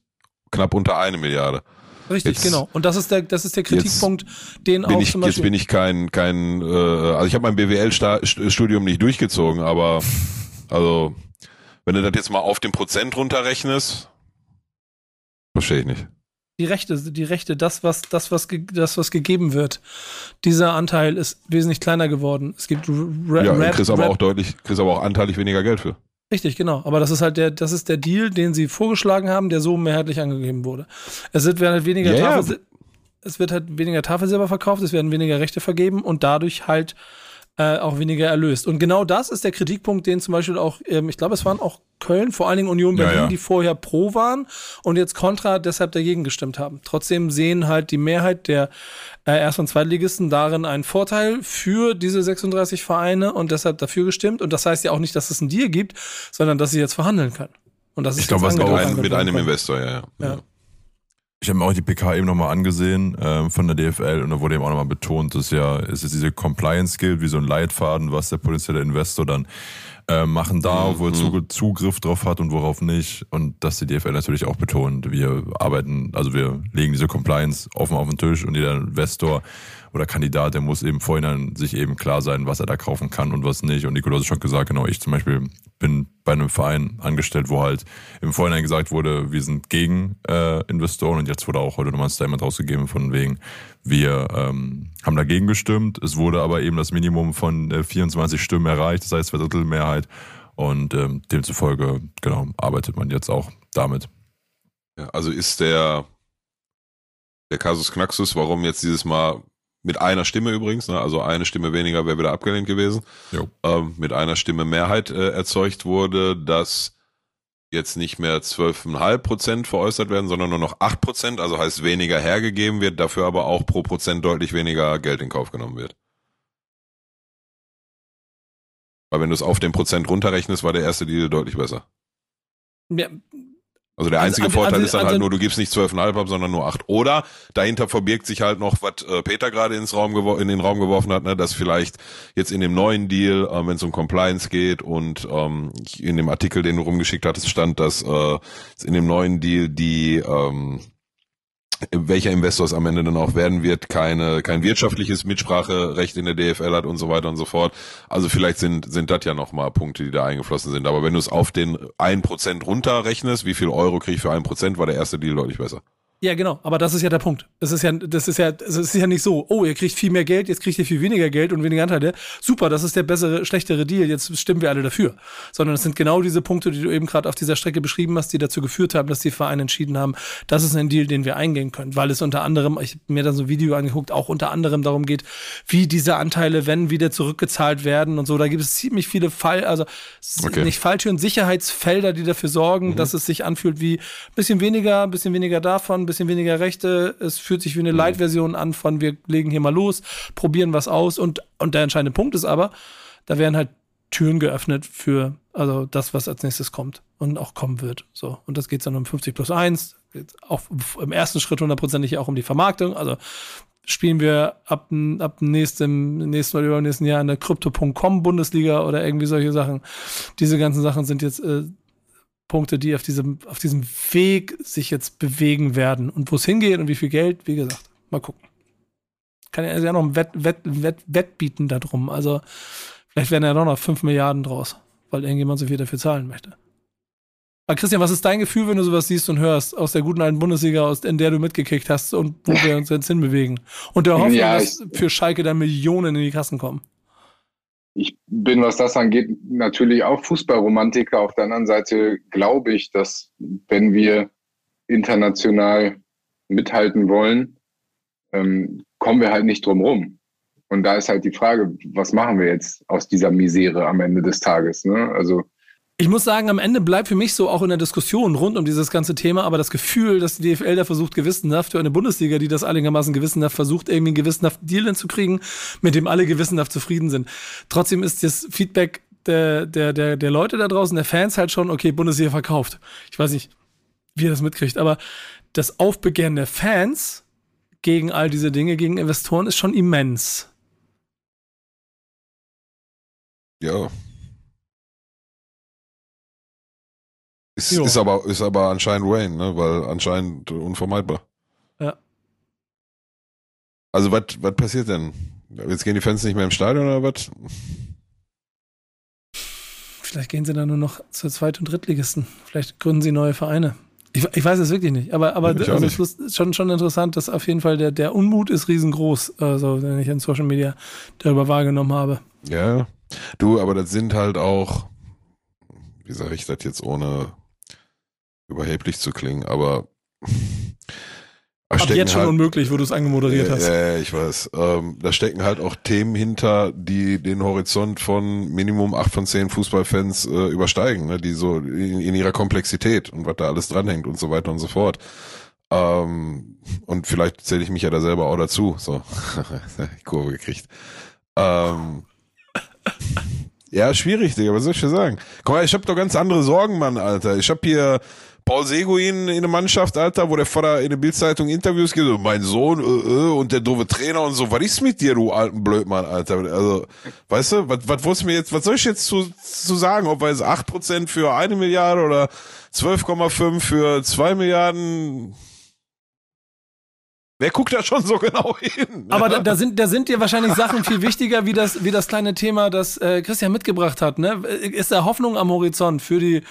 knapp unter eine Milliarde. Richtig, Jetzt- genau. Und das ist der, das ist der Kritikpunkt, den auch ich, zum jetzt Beispiel. bin ich kein, kein, äh, also ich habe mein BWL-Studium nicht durchgezogen, aber also wenn du das jetzt mal auf den Prozent runterrechnest, verstehe ich nicht. die Rechte, die Rechte, das, was, das, was, das, was gegeben wird. Dieser Anteil ist wesentlich kleiner geworden. Es gibt Ra ja, Rap, kriegst aber Rap. auch deutlich, kriegst aber auch anteilig weniger Geld für. Richtig, genau. Aber das ist halt der, das ist der Deal, den sie vorgeschlagen haben, der so mehrheitlich angegeben wurde. Es wird halt weniger ja. Tafel, es wird halt weniger Tafelsilber verkauft, es werden weniger Rechte vergeben und dadurch halt äh, auch weniger erlöst. Und genau das ist der Kritikpunkt, den zum Beispiel auch, ähm, ich glaube, es waren auch Köln, vor allen Dingen Union Ja, Berlin, ja. die vorher pro waren und jetzt kontra deshalb dagegen gestimmt haben. Trotzdem sehen halt die Mehrheit der äh, Erst- und Zweitligisten darin einen Vorteil für diese 36 Vereine und deshalb dafür gestimmt. Und das heißt ja auch nicht, dass es einen Deal gibt, sondern dass sie jetzt verhandeln können. Und das ist Ich glaub, jetzt was angedeutet Ein, mit einem Investor, ja, ja. Ja. Ich habe mir auch die PK eben nochmal angesehen ähm, von der DFL und da wurde eben auch nochmal betont, dass ja, es ist diese Compliance gilt, wie so ein Leitfaden, was der potenzielle Investor dann äh, machen darf, wo er Zug Zugriff drauf hat und worauf nicht. Und dass die DFL natürlich auch betont, wir arbeiten, also wir legen diese Compliance offen auf den Tisch und jeder Investor oder Kandidat, der muss eben vorhin sich eben klar sein, was er da kaufen kann und was nicht. Und Nico, du hast schon gesagt, genau, ich zum Beispiel bin bei einem Verein angestellt, wo halt im Vorhinein gesagt wurde, wir sind gegen äh, Investoren und jetzt wurde auch heute nochmal ein Statement rausgegeben von wegen, wir ähm, haben dagegen gestimmt. Es wurde aber eben das Minimum von äh, 24 Stimmen erreicht, das heißt zwei Drittel Mehrheit und ähm, demzufolge, genau, arbeitet man jetzt auch damit. Ja, also ist der, der Kasus Knaxus, warum jetzt dieses Mal mit einer Stimme übrigens, ne, also eine Stimme weniger wäre wieder abgelehnt gewesen, Jo. ähm, mit einer Stimme Mehrheit äh, erzeugt wurde, dass jetzt nicht mehr 12,5 Prozent veräußert werden, sondern nur noch 8 Prozent, also heißt weniger hergegeben wird, dafür aber auch pro Prozent deutlich weniger Geld in Kauf genommen wird. Weil wenn du es auf den Prozent runterrechnest, war der erste Deal deutlich besser. Ja, Also der Also einzige an- Vorteil an- ist dann an- halt nur, du gibst nicht 12,5 ab, sondern nur 8. Oder dahinter verbirgt sich halt noch, was äh, Peter gerade ins Raum in den Raum geworfen hat, ne, dass vielleicht jetzt in dem neuen Deal, äh, wenn es um Compliance geht und ähm, in dem Artikel, den du rumgeschickt hattest, stand, dass äh, in dem neuen Deal die ähm, welcher Investor es am Ende dann auch werden wird, keine, kein wirtschaftliches Mitspracherecht in der DFL hat und so weiter und so fort. Also vielleicht sind, sind das ja nochmal Punkte, die da eingeflossen sind. Aber wenn du es auf den 1% runterrechnest, wie viel Euro krieg ich für 1%, war der erste Deal deutlich besser. Ja, genau. Aber das ist ja der Punkt. Das ist ja, das ist ja, das ist ja nicht so, oh, ihr kriegt viel mehr Geld, jetzt kriegt ihr viel weniger Geld und weniger Anteile. Super, das ist der bessere, schlechtere Deal, jetzt stimmen wir alle dafür. Sondern es sind genau diese Punkte, die du eben gerade auf dieser Strecke beschrieben hast, die dazu geführt haben, dass die Vereine entschieden haben, das ist ein Deal, den wir eingehen können. Weil es unter anderem, ich habe mir dann so ein Video angeguckt, auch unter anderem darum geht, wie diese Anteile, wenn wieder zurückgezahlt werden und so. Da gibt es ziemlich viele Fall, also Okay. nicht Falltüren, Sicherheitsfelder, die dafür sorgen, dass es sich anfühlt wie ein bisschen weniger, ein bisschen weniger davon, ein bisschen weniger Rechte. Es fühlt sich wie eine Light-Version an von wir legen hier mal los, probieren was aus und, und der entscheidende Punkt ist aber, da werden halt Türen geöffnet für also das, was als nächstes kommt und auch kommen wird. So. Und das geht dann um 50 plus 1, geht auch im ersten Schritt hundertprozentig auch um die Vermarktung. Also spielen wir ab, ab dem nächsten, nächsten oder übernächsten Jahr in der Crypto.com Bundesliga oder irgendwie solche Sachen. Diese ganzen Sachen sind jetzt äh, Punkte, die auf diesem, auf diesem Weg sich jetzt bewegen werden. Und wo es hingeht und wie viel Geld, wie gesagt, mal gucken. Kann ja also ja noch ein Wett, Wett, Wett, Wett bieten darum. Also vielleicht werden ja doch noch 5 Milliarden draus, weil irgendjemand so viel dafür zahlen möchte. Aber Christian, was ist dein Gefühl, wenn du sowas siehst und hörst aus der guten alten Bundesliga, aus, in der du mitgekickt hast und wo wir uns jetzt hinbewegen? Und der Hoffnung, Ja, dass für Schalke da Millionen in die Kassen kommen. Ich bin, was das angeht, natürlich auch Fußballromantiker. Auf der anderen Seite glaube ich, dass wenn wir international mithalten wollen, ähm, kommen wir halt nicht drum rum. Und da ist halt die Frage, was machen wir jetzt aus dieser Misere am Ende des Tages? Ne? Also Ich muss sagen, am Ende bleibt für mich so auch in der Diskussion rund um dieses ganze Thema aber das Gefühl, dass die DFL da versucht, gewissenhaft für eine Bundesliga, die das einigermaßen gewissenhaft versucht, irgendwie einen gewissenhaften Deal hinzukriegen, mit dem alle gewissenhaft zufrieden sind. Trotzdem ist das Feedback der, der, der, der Leute da draußen, der Fans halt schon, okay, Bundesliga verkauft. Ich weiß nicht, wie ihr das mitkriegt, aber das Aufbegehren der Fans gegen all diese Dinge, gegen Investoren, ist schon immens. Ja. Ist, Jo. ist, aber, ist aber anscheinend Wayne, ne? weil anscheinend unvermeidbar. Ja. Also was passiert denn? Jetzt gehen die Fans nicht mehr im Stadion oder was? Vielleicht gehen sie dann nur noch zur Zweit- und Drittligisten. Vielleicht gründen sie neue Vereine. Ich, ich weiß es wirklich nicht, aber, aber also nicht. ist schon, schon interessant, dass auf jeden Fall der, der Unmut ist riesengroß, also wenn ich in Social Media darüber wahrgenommen habe. Ja, du, aber das sind halt auch, wie sage ich das jetzt ohne überheblich zu klingen, aber da Ab jetzt schon halt- unmöglich, wo du es angemoderiert Ja, hast. Ja, ja, ich weiß. Ähm, da stecken halt auch Themen hinter, die den Horizont von Minimum acht von zehn Fußballfans äh, übersteigen, ne? die so in, in ihrer Komplexität und was da alles dranhängt und so weiter und so fort. Ähm, und vielleicht zähle ich mich ja da selber auch dazu. So, Kurve gekriegt. Ähm, ja, schwierig, Digga, was soll ich dir sagen? Guck mal, ich hab doch ganz andere Sorgen, Mann, Alter. Ich hab hier Paul Seguin in der Mannschaft, Alter, wo der Vater in der Bildzeitung Interviews gibt, so, mein Sohn, äh, äh, und der doofe Trainer und so. Was ist mit dir, du alten Blödmann, Alter? Also, weißt du, was, was du mir jetzt, was soll ich jetzt zu, zu sagen? Ob wir jetzt 8% für eine Milliarde oder 12,5 für zwei Milliarden? Wer guckt da schon so genau hin? Aber da, da, sind, da sind dir wahrscheinlich Sachen viel wichtiger, wie das, wie das kleine Thema, das äh, Christian mitgebracht hat. Ne? Ist da Hoffnung am Horizont für, die,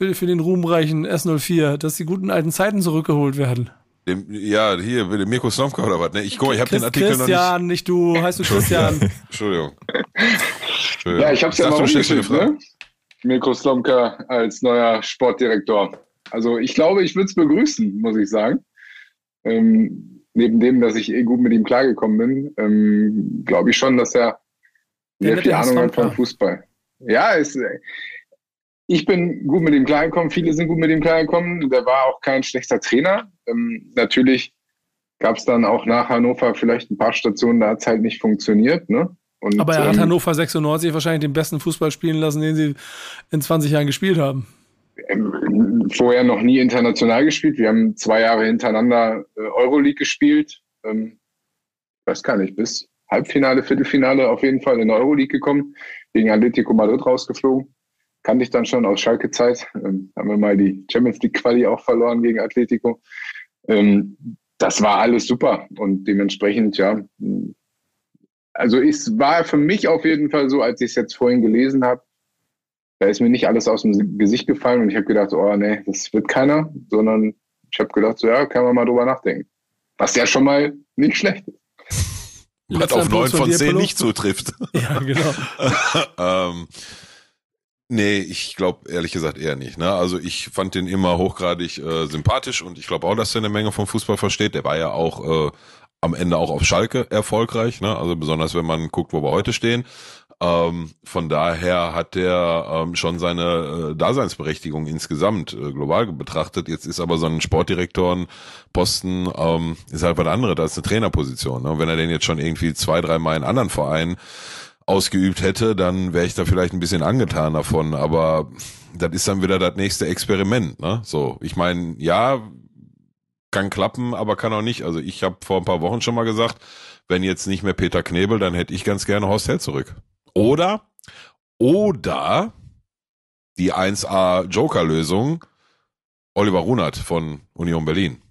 für, für den ruhmreichen S04, dass die guten alten Zeiten zurückgeholt werden? Dem, ja, hier, Mirko Slomka oder was? Ne? Ich guck ich habe den Artikel Christian, nicht du, heißt du Christian. noch nicht. Entschuldigung. Entschuldigung. Ja, ich habe es ja mal rumgeschickt, ne? Mirko Slomka als neuer Sportdirektor. Also ich glaube, ich würde es begrüßen, muss ich sagen. Ähm, neben dem, dass ich eh gut mit ihm klargekommen bin, ähm, glaube ich schon, dass er sehr viel Ahnung hat vom Fußball. Ja, es, ich bin gut mit ihm klargekommen, viele sind gut mit ihm klargekommen. Der war auch kein schlechter Trainer. Ähm, natürlich gab es dann auch nach Hannover vielleicht ein paar Stationen, da hat es halt nicht funktioniert. Ne? Und, Aber er hat ähm, Hannover 96 wahrscheinlich den besten Fußball spielen lassen, den sie in 20 Jahren gespielt haben. ähm, vorher noch nie international gespielt. Wir haben zwei Jahre hintereinander äh, Euroleague gespielt. Ähm, ich weiß gar nicht, bis Halbfinale, Viertelfinale auf jeden Fall in der Euroleague gekommen, gegen Atletico Madrid rausgeflogen. Kannte ich dann schon aus Schalke-Zeit. Ähm, haben wir mal die Champions League Quali auch verloren gegen Atletico. Ähm, das war alles super und dementsprechend, ja. Also es war für mich auf jeden Fall so, als ich es jetzt vorhin gelesen habe, da ist mir nicht alles aus dem Gesicht gefallen und ich habe gedacht, oh nee, das wird keiner, sondern ich habe gedacht, so, ja, kann man mal drüber nachdenken. Was ja schon mal nicht schlecht ist. Was auf 9 von dir, 10 Polo? nicht zutrifft. Ja, genau. ähm, nee, ich glaube ehrlich gesagt eher nicht. Ne? Also ich fand den immer hochgradig äh, sympathisch und ich glaube auch, dass er eine Menge vom Fußball versteht. Der war ja auch äh, am Ende auch auf Schalke erfolgreich, ne? also besonders wenn man guckt, wo wir heute stehen. Ähm, von daher hat der ähm, schon seine äh, Daseinsberechtigung insgesamt äh, global betrachtet. Jetzt ist aber so ein Sportdirektorenposten ähm, ist halt was anderes als eine Trainerposition. Ne? Und wenn er den jetzt schon irgendwie zwei, drei Mal in anderen Vereinen ausgeübt hätte, dann wäre ich da vielleicht ein bisschen angetan davon. Aber das ist dann wieder das nächste Experiment. Ne? So, ich meine, ja, kann klappen, aber kann auch nicht. Also ich habe vor ein paar Wochen schon mal gesagt, wenn jetzt nicht mehr Peter Knebel, dann hätte ich ganz gerne Horst Held zurück. Oder, oder die 1A Joker-Lösung Oliver Runert von Union Berlin.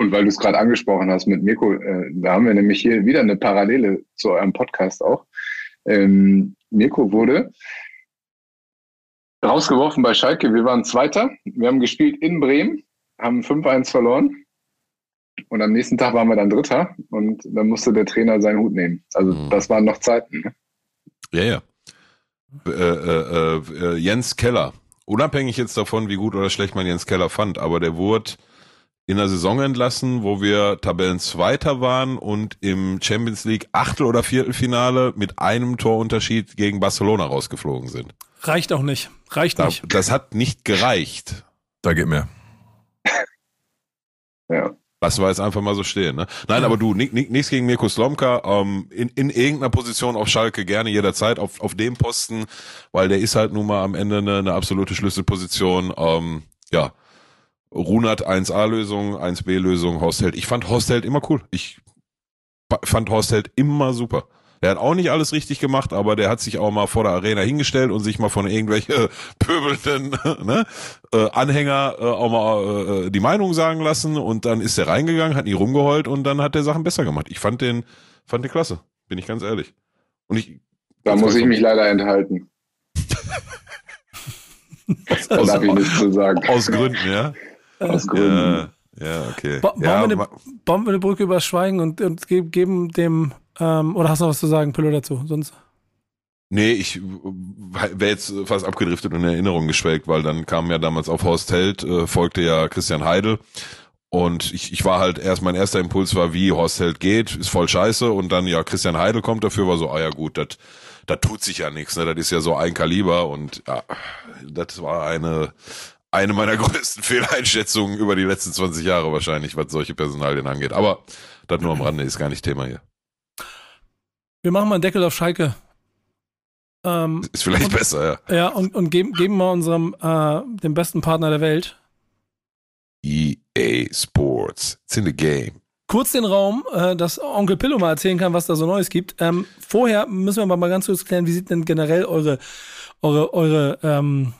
Und weil du es gerade angesprochen hast mit Mirko, äh, da haben wir nämlich hier wieder eine Parallele zu eurem Podcast auch. Ähm, Mirko wurde rausgeworfen bei Schalke. Wir waren Zweiter. Wir haben gespielt in Bremen, haben 5-1 verloren. Und am nächsten Tag waren wir dann Dritter und dann musste der Trainer seinen Hut nehmen. Also Mhm. das waren noch Zeiten. Ne? Ja, ja. Äh, äh, äh, Jens Keller. Unabhängig jetzt davon, wie gut oder schlecht man Jens Keller fand, aber der wurde in der Saison entlassen, wo wir Tabellenzweiter waren und im Champions League Achtel- oder Viertelfinale mit einem Torunterschied gegen Barcelona rausgeflogen sind. Reicht auch nicht. Reicht Da, nicht. das hat nicht gereicht. Da geht mehr. Ja. Lassen wir jetzt einfach mal so stehen. Ne? Nein, aber du, ni- ni- nichts gegen Mirko Slomka. Ähm, in, in irgendeiner Position auf Schalke gerne jederzeit auf, auf dem Posten, weil der ist halt nun mal am Ende eine, eine absolute Schlüsselposition. Ähm, ja, Runert 1A-Lösung, 1B-Lösung, Horst Held. Ich fand Horst Held immer cool. Ich fa- fand Horst Held immer super. Der hat auch nicht alles richtig gemacht, aber der hat sich auch mal vor der Arena hingestellt und sich mal von irgendwelche pöbelnden ne, äh, Anhänger äh, auch mal äh, die Meinung sagen lassen und dann ist er reingegangen, hat nie rumgeheult und dann hat der Sachen besser gemacht. Ich fand den, fand den klasse, bin ich ganz ehrlich. Und ich, Da muss ich mich leider enthalten. Da darf ich nichts zu sagen. Aus Gründen, ja? Aus Gründen. Ja, ja okay. Ba bauen, ja, wir eine, bauen wir eine Brücke übers Schweigen und, und ge geben dem, ähm, oder hast du noch was zu sagen, Pillow dazu? Sonst. Nee, ich wäre jetzt fast abgedriftet und in Erinnerung geschwelgt, weil dann kam ja damals auf Horst Held, äh, folgte ja Christian Heidel. Und ich, ich war halt erst, mein erster Impuls war, wie Horst Held geht, ist voll scheiße. Und dann, ja, Christian Heidel kommt dafür, war so, ah ja gut, das da tut sich ja nichts, ne? Das ist ja so ein Kaliber und ja, das war eine, eine meiner größten Fehleinschätzungen über die letzten 20 Jahre wahrscheinlich, was solche Personalien angeht. Aber das nur am Rande ist gar nicht Thema hier. Wir machen mal einen Deckel auf Schalke. Ähm, Ist vielleicht besser, ja. ja, und, und geben, geben mal unserem, äh, dem besten Partner der Welt, EA Sports. It's in the game. kurz den Raum, äh, dass Onkel Pillow mal erzählen kann, was da so Neues gibt. Ähm, vorher müssen wir aber mal ganz kurz klären, wie sieht denn generell eure, eure, eure ähm,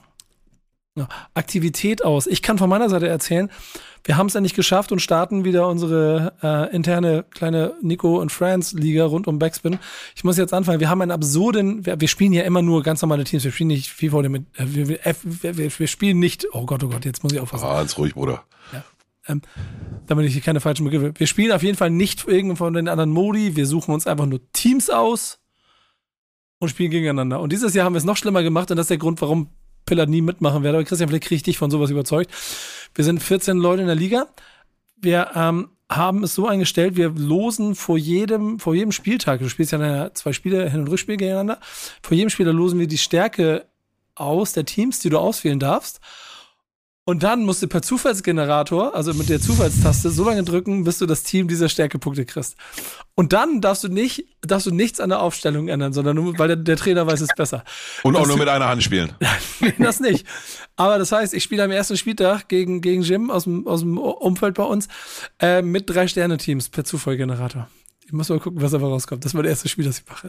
Aktivität aus? Ich kann von meiner Seite erzählen, wir haben es ja nicht geschafft und starten wieder unsere äh, interne kleine Nico und Friends Liga rund um Backspin. Ich muss jetzt anfangen. Wir haben einen absurden, wir, wir spielen ja immer nur ganz normale Teams. Wir spielen nicht FIFA mit, äh, wir, wir, wir, spielen nicht, oh Gott, oh Gott, jetzt muss ich aufpassen Ah, ganz ruhig, Bruder. ähm, damit ich hier keine falschen Begriffe. Wir spielen auf jeden Fall nicht irgendwo von den anderen Modi. Wir suchen uns einfach nur Teams aus und spielen gegeneinander. Und dieses Jahr haben wir es noch schlimmer gemacht und das ist der Grund, warum Pillard nie mitmachen werde. Aber Christian, vielleicht kriege ich dich von sowas überzeugt. Wir sind 14 Leute in der Liga. Wir ähm, haben es so eingestellt, wir losen vor jedem, vor jedem Spieltag, du spielst ja zwei Spiele, Hin- und Rückspiel gegeneinander, vor jedem Spiel, da losen wir die Stärke aus der Teams, die du auswählen darfst. Und dann musst du per Zufallsgenerator, also mit der Zufallstaste, so lange drücken, bis du das Team dieser Stärkepunkte kriegst. Und dann darfst du nicht, darfst du nichts an der Aufstellung ändern, sondern nur, weil der, der Trainer weiß es besser. Und auch Das- nur mit einer Hand spielen. Das nicht. Aber das heißt, ich spiele am ersten Spieltag gegen, gegen Jim aus dem, aus dem Umfeld bei uns äh, mit drei Sterne-Teams per Zufallgenerator. Ich muss mal gucken, was dabei rauskommt. Das ist mein erstes Spiel, das ich mache.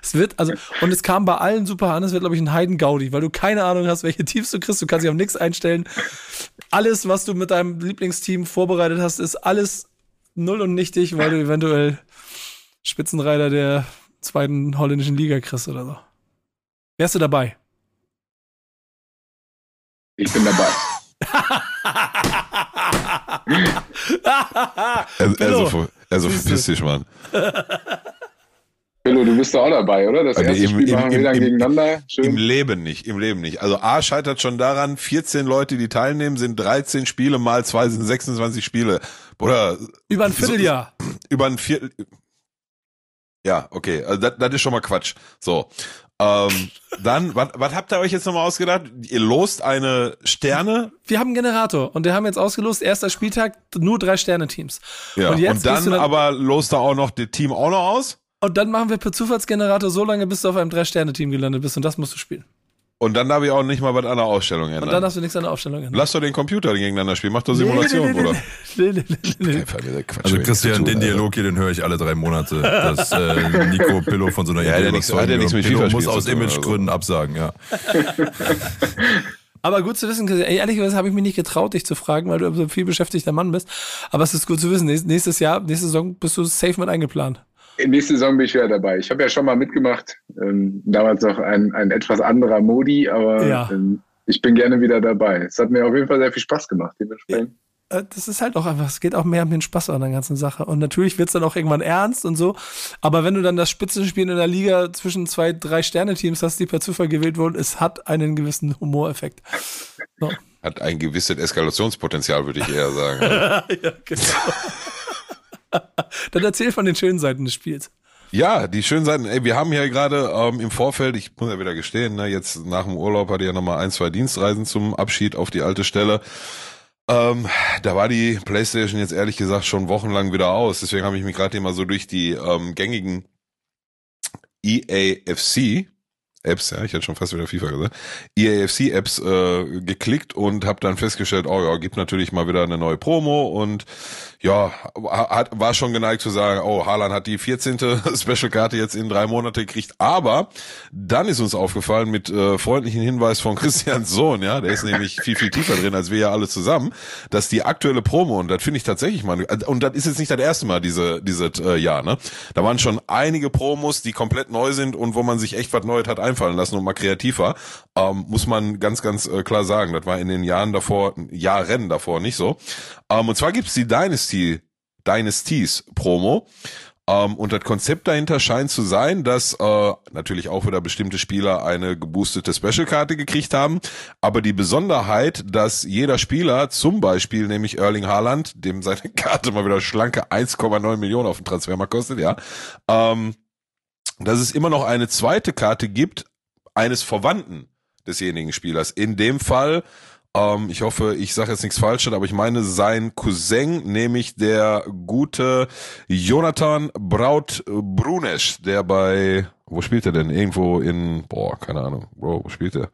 Es- wird, also, und es kam bei allen super an. Es wird, glaube ich, ein Heiden-Gaudi, weil du keine Ahnung hast, welche Teams du kriegst. Du kannst dich auf nichts einstellen. Alles, was du mit deinem Lieblingsteam vorbereitet hast, ist alles null und nichtig, weil du eventuell Spitzenreiter der zweiten holländischen Liga kriegst oder so. Wärst du dabei? Ich bin dabei. Also, also, also verpiss dich, Mann. Pillow, du bist da auch dabei, oder? Das Also erste im- Spiel im- machen wir im- dann im- gegeneinander. Im Schön. Leben nicht, im Leben nicht. Also A scheitert schon daran, 14 Leute, die teilnehmen, sind 13 Spiele, mal zwei sind 26 Spiele. Oder Über ein Vierteljahr. über ein Viertel. Ja, okay, also das, das ist schon mal Quatsch. So. Ähm, dann, was habt ihr euch jetzt nochmal ausgedacht? Ihr lost eine Sterne Wir haben einen Generator und wir haben jetzt ausgelost, erster Spieltag, nur drei Sterne-Teams. ja, Und und, dann dann- aber lost da auch noch das Team auch noch aus Und dann machen wir per Zufallsgenerator so lange, bis du auf einem Drei-Sterne-Team gelandet bist und das musst du spielen. Und dann darf ich auch nicht mal was an der Ausstellung Und dann ändern. darfst du nichts an der Aufstellung ändern. Lass doch den Computer gegeneinander spielen, mach doch Simulation, nee, nee, Bruder. Nee, nee, nee, nee, Quatsch, Also Christian, den. Dialog hier, den höre ich alle drei Monate, dass äh, Nico Pillow von so einer Ja, hat Idee ja hat ja will. nichts mit Pillow muss aus also. Imagegründen absagen, ja. Aber gut zu wissen. Ey, ehrlicherweise habe ich mich nicht getraut, dich zu fragen, weil du so ein viel beschäftigter Mann bist. Aber es ist gut zu wissen. Nächst- Nächstes Jahr, nächste Saison bist du safe mit eingeplant. Nächste Saison bin ich wieder dabei. Ich habe ja schon mal mitgemacht. Ähm, damals noch ein, ein etwas anderer Modi, aber Ja. ähm, ich bin gerne wieder dabei. Es hat mir auf jeden Fall sehr viel Spaß gemacht. Dementsprechend. Äh, Das ist halt auch einfach, es geht auch mehr um den Spaß an der ganzen Sache. Und natürlich wird es dann auch irgendwann ernst und so. Aber wenn du dann das Spitzenspiel in der Liga zwischen zwei, drei Sterne-Teams hast, die per Zufall gewählt wurden, es hat einen gewissen Humoreffekt. So. Hat ein gewisses Eskalationspotenzial, würde ich eher sagen. ja, genau. dann erzähl von den schönen Seiten des Spiels. Ja, die schönen Seiten. Ey, wir haben hier gerade ähm, im Vorfeld, ich muss ja wieder gestehen, ne, jetzt nach dem Urlaub hatte ich ja nochmal ein, zwei Dienstreisen zum Abschied auf die alte Stelle. Ähm, da war die Playstation jetzt ehrlich gesagt schon wochenlang wieder aus. Deswegen habe ich mich gerade mal so durch die ähm, gängigen EAFC Apps, ja, ich hätte schon fast wieder FIFA gesagt, E EAFC Apps äh, geklickt und habe dann festgestellt, oh ja, gibt natürlich mal wieder eine neue Promo und ja, hat, war schon geneigt zu sagen, oh, Haaland hat die 14. Special-Karte jetzt in drei Monate gekriegt, aber dann ist uns aufgefallen mit äh, freundlichen Hinweis von Christians Sohn, ja, der ist nämlich viel, viel tiefer drin als wir ja alle zusammen, dass die aktuelle Promo, und das finde ich tatsächlich mal, und das ist jetzt nicht das erste Mal diese, dieses äh, Jahr, ne, da waren schon einige Promos, die komplett neu sind und wo man sich echt was Neues hat einfallen lassen und mal kreativ war. Ähm, muss man ganz, ganz äh, klar sagen. Das war in den Jahren davor, Jahren davor nicht so. Ähm, und zwar gibt's die Dynasty, Dynasties Promo. Ähm, und das Konzept dahinter scheint zu sein, dass äh, natürlich auch wieder bestimmte Spieler eine geboostete Special-Karte gekriegt haben. Aber die Besonderheit, dass jeder Spieler, zum Beispiel nämlich Erling Haaland, dem seine Karte mal wieder schlanke 1,9 Millionen auf dem Transfermarkt kostet, ja, ähm, dass es immer noch eine zweite Karte gibt, eines Verwandten desjenigen Spielers. In dem Fall ähm, ich hoffe, ich sage jetzt nichts Falsches, aber ich meine sein Cousin, nämlich der gute Jonathan Braut Brunesch, der bei, wo spielt er denn? Irgendwo in, boah, keine Ahnung, Bro, wo spielt er?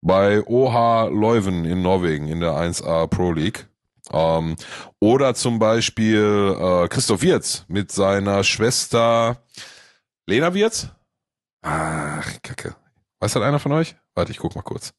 Bei OH Leuven in Norwegen in der 1A Pro League. Ähm, oder zum Beispiel äh, Christoph Wirz mit seiner Schwester Lena Wirz. Ach, Kacke. Weiß das einer von euch? Warte, ich guck mal kurz.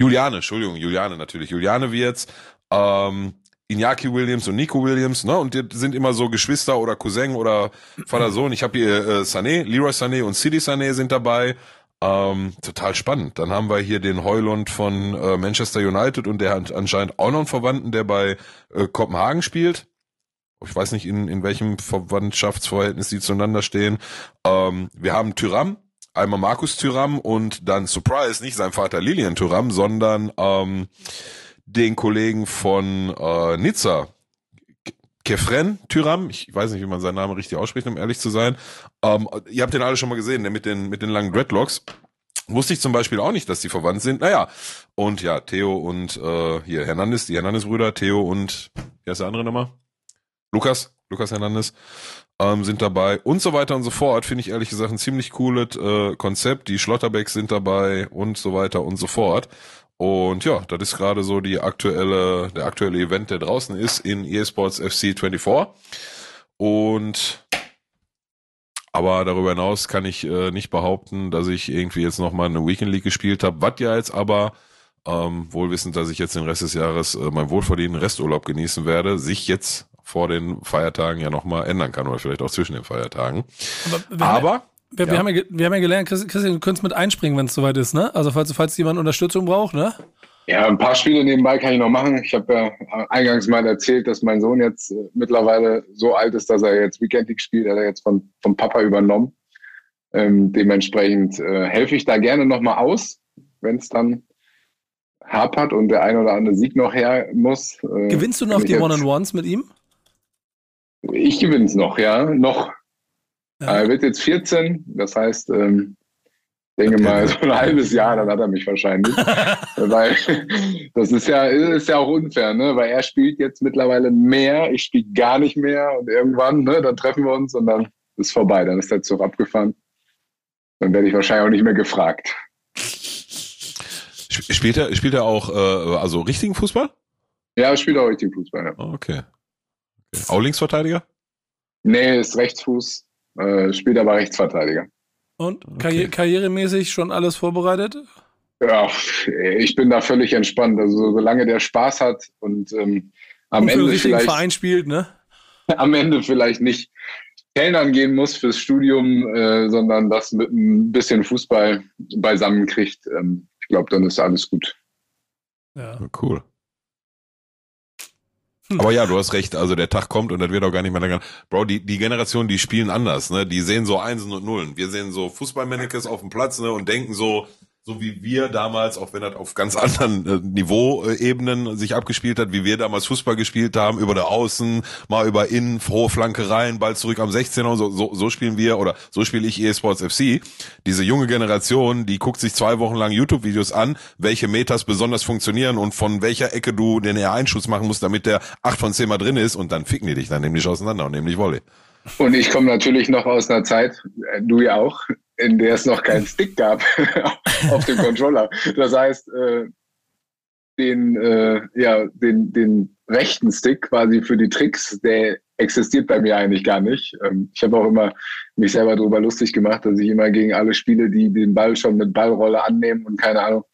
Juliane, Entschuldigung, Juliane natürlich. Juliane Wirz, ähm, Iñaki Williams und Nico Williams, ne? Und die sind immer so Geschwister oder Cousin oder Vater Sohn. Ich habe hier äh, Sané, Leroy Sané und Sidi Sané sind dabei. Ähm, total spannend. Dann haben wir hier den Heulund von äh, Manchester United und der hat anscheinend auch noch einen Verwandten, der bei äh, Kopenhagen spielt. Ich weiß nicht, in, in welchem Verwandtschaftsverhältnis die zueinander stehen. Ähm, wir haben Tyram, einmal Markus Thüram und dann Surprise, nicht sein Vater Lilian Thüram, sondern ähm, den Kollegen von äh, Nizza, Kefren Thüram, ich weiß nicht, wie man seinen Namen richtig ausspricht, um ehrlich zu sein. Ähm, ihr habt den alle schon mal gesehen, der mit den, mit den langen Dreadlocks. Wusste ich zum Beispiel auch nicht, dass die verwandt sind. Naja, und ja, Theo und äh, hier Hernandez, die Hernandez-Brüder, Theo und, wer ist der andere nochmal? Lukas, Lukas Hernandez ähm, sind dabei und so weiter und so fort. Finde ich ehrlich gesagt ein ziemlich cooles äh, Konzept. Die Schlotterbecks sind dabei und so weiter und so fort. Und ja, das ist gerade so die aktuelle, der aktuelle Event, der draußen ist in eSports FC 24. Und aber darüber hinaus kann ich äh, nicht behaupten, dass ich irgendwie jetzt nochmal eine Weekend League gespielt habe. Was ja jetzt aber, ähm, wohlwissend, dass ich jetzt den Rest des Jahres äh, meinen wohlverdienten Resturlaub genießen werde, sich jetzt vor den Feiertagen ja nochmal ändern kann oder vielleicht auch zwischen den Feiertagen. Aber, wir, Aber haben, wir, ja. wir, haben ja, wir haben ja gelernt, Christian, du könntest mit einspringen, wenn es soweit ist, ne? Also falls, falls jemand Unterstützung braucht, ne? Ja, ein paar Spiele nebenbei kann ich noch machen. Ich habe ja eingangs mal erzählt, dass mein Sohn jetzt äh, mittlerweile so alt ist, dass er jetzt Weekend League spielt. Er hat er jetzt von, vom Papa übernommen. Ähm, dementsprechend äh, helfe ich da gerne nochmal aus, wenn es dann hapert und der ein oder andere Sieg noch her muss. Äh, Gewinnst du noch die One-on-Ones mit ihm? Ich gewinne es noch, ja, noch. Ja. Er wird jetzt 14, das heißt, ähm, denke mal, so ein halbes Jahr, dann hat er mich wahrscheinlich. Weil das ist ja, ist ja auch unfair, ne? Weil er spielt jetzt mittlerweile mehr, ich spiele gar nicht mehr und irgendwann, ne, dann treffen wir uns und dann ist vorbei, dann ist der Zug abgefahren. Dann werde ich wahrscheinlich auch nicht mehr gefragt. Spielt er, spielt er auch äh, also richtigen Fußball? Ja, er spielt auch richtigen Fußball, ja. Okay. Okay. Auch Linksverteidiger? Nee, ist Rechtsfuß, äh, spielt aber Rechtsverteidiger. Und okay. karrieremäßig schon alles vorbereitet? Ja, ich bin da völlig entspannt. Also solange der Spaß hat und ähm, am und Ende vielleicht Verein spielt, ne? Am Ende vielleicht nicht Kellnern gehen muss fürs Studium, äh, sondern das mit ein bisschen Fußball beisammen kriegt. Ähm, ich glaube, dann ist alles gut. Ja. Cool. Aber ja, du hast recht, also der Tag kommt und das wird auch gar nicht mehr länger. Bro, die, die Generation, die spielen anders, ne? Die sehen so Einsen und Nullen. Wir sehen so Fußballmannequins auf dem Platz, ne? Und denken so, so wie wir damals, auch wenn das auf ganz anderen äh, Niveauebenen sich abgespielt hat, wie wir damals Fußball gespielt haben, über der Außen, mal über Innen, frohe Flanke rein, Ball zurück am 16er und so, so, so spielen wir oder so spiele ich eSports FC. Diese junge Generation, die guckt sich zwei Wochen lang YouTube-Videos an, welche Metas besonders funktionieren und von welcher Ecke du den R1-Schuss machen musst, damit der 8 von 10 mal drin ist und dann ficken die dich dann nämlich auseinander und nämlich Volley. Und ich komme natürlich noch aus einer Zeit, äh, du ja auch, in der es noch keinen Stick gab auf dem Controller. Das heißt, äh, den, äh, ja, den, den rechten Stick quasi für die Tricks, der existiert bei mir eigentlich gar nicht. Ähm, ich habe auch immer mich selber darüber lustig gemacht, dass ich immer gegen alle spiele, die den Ball schon mit Ballrolle annehmen und keine Ahnung.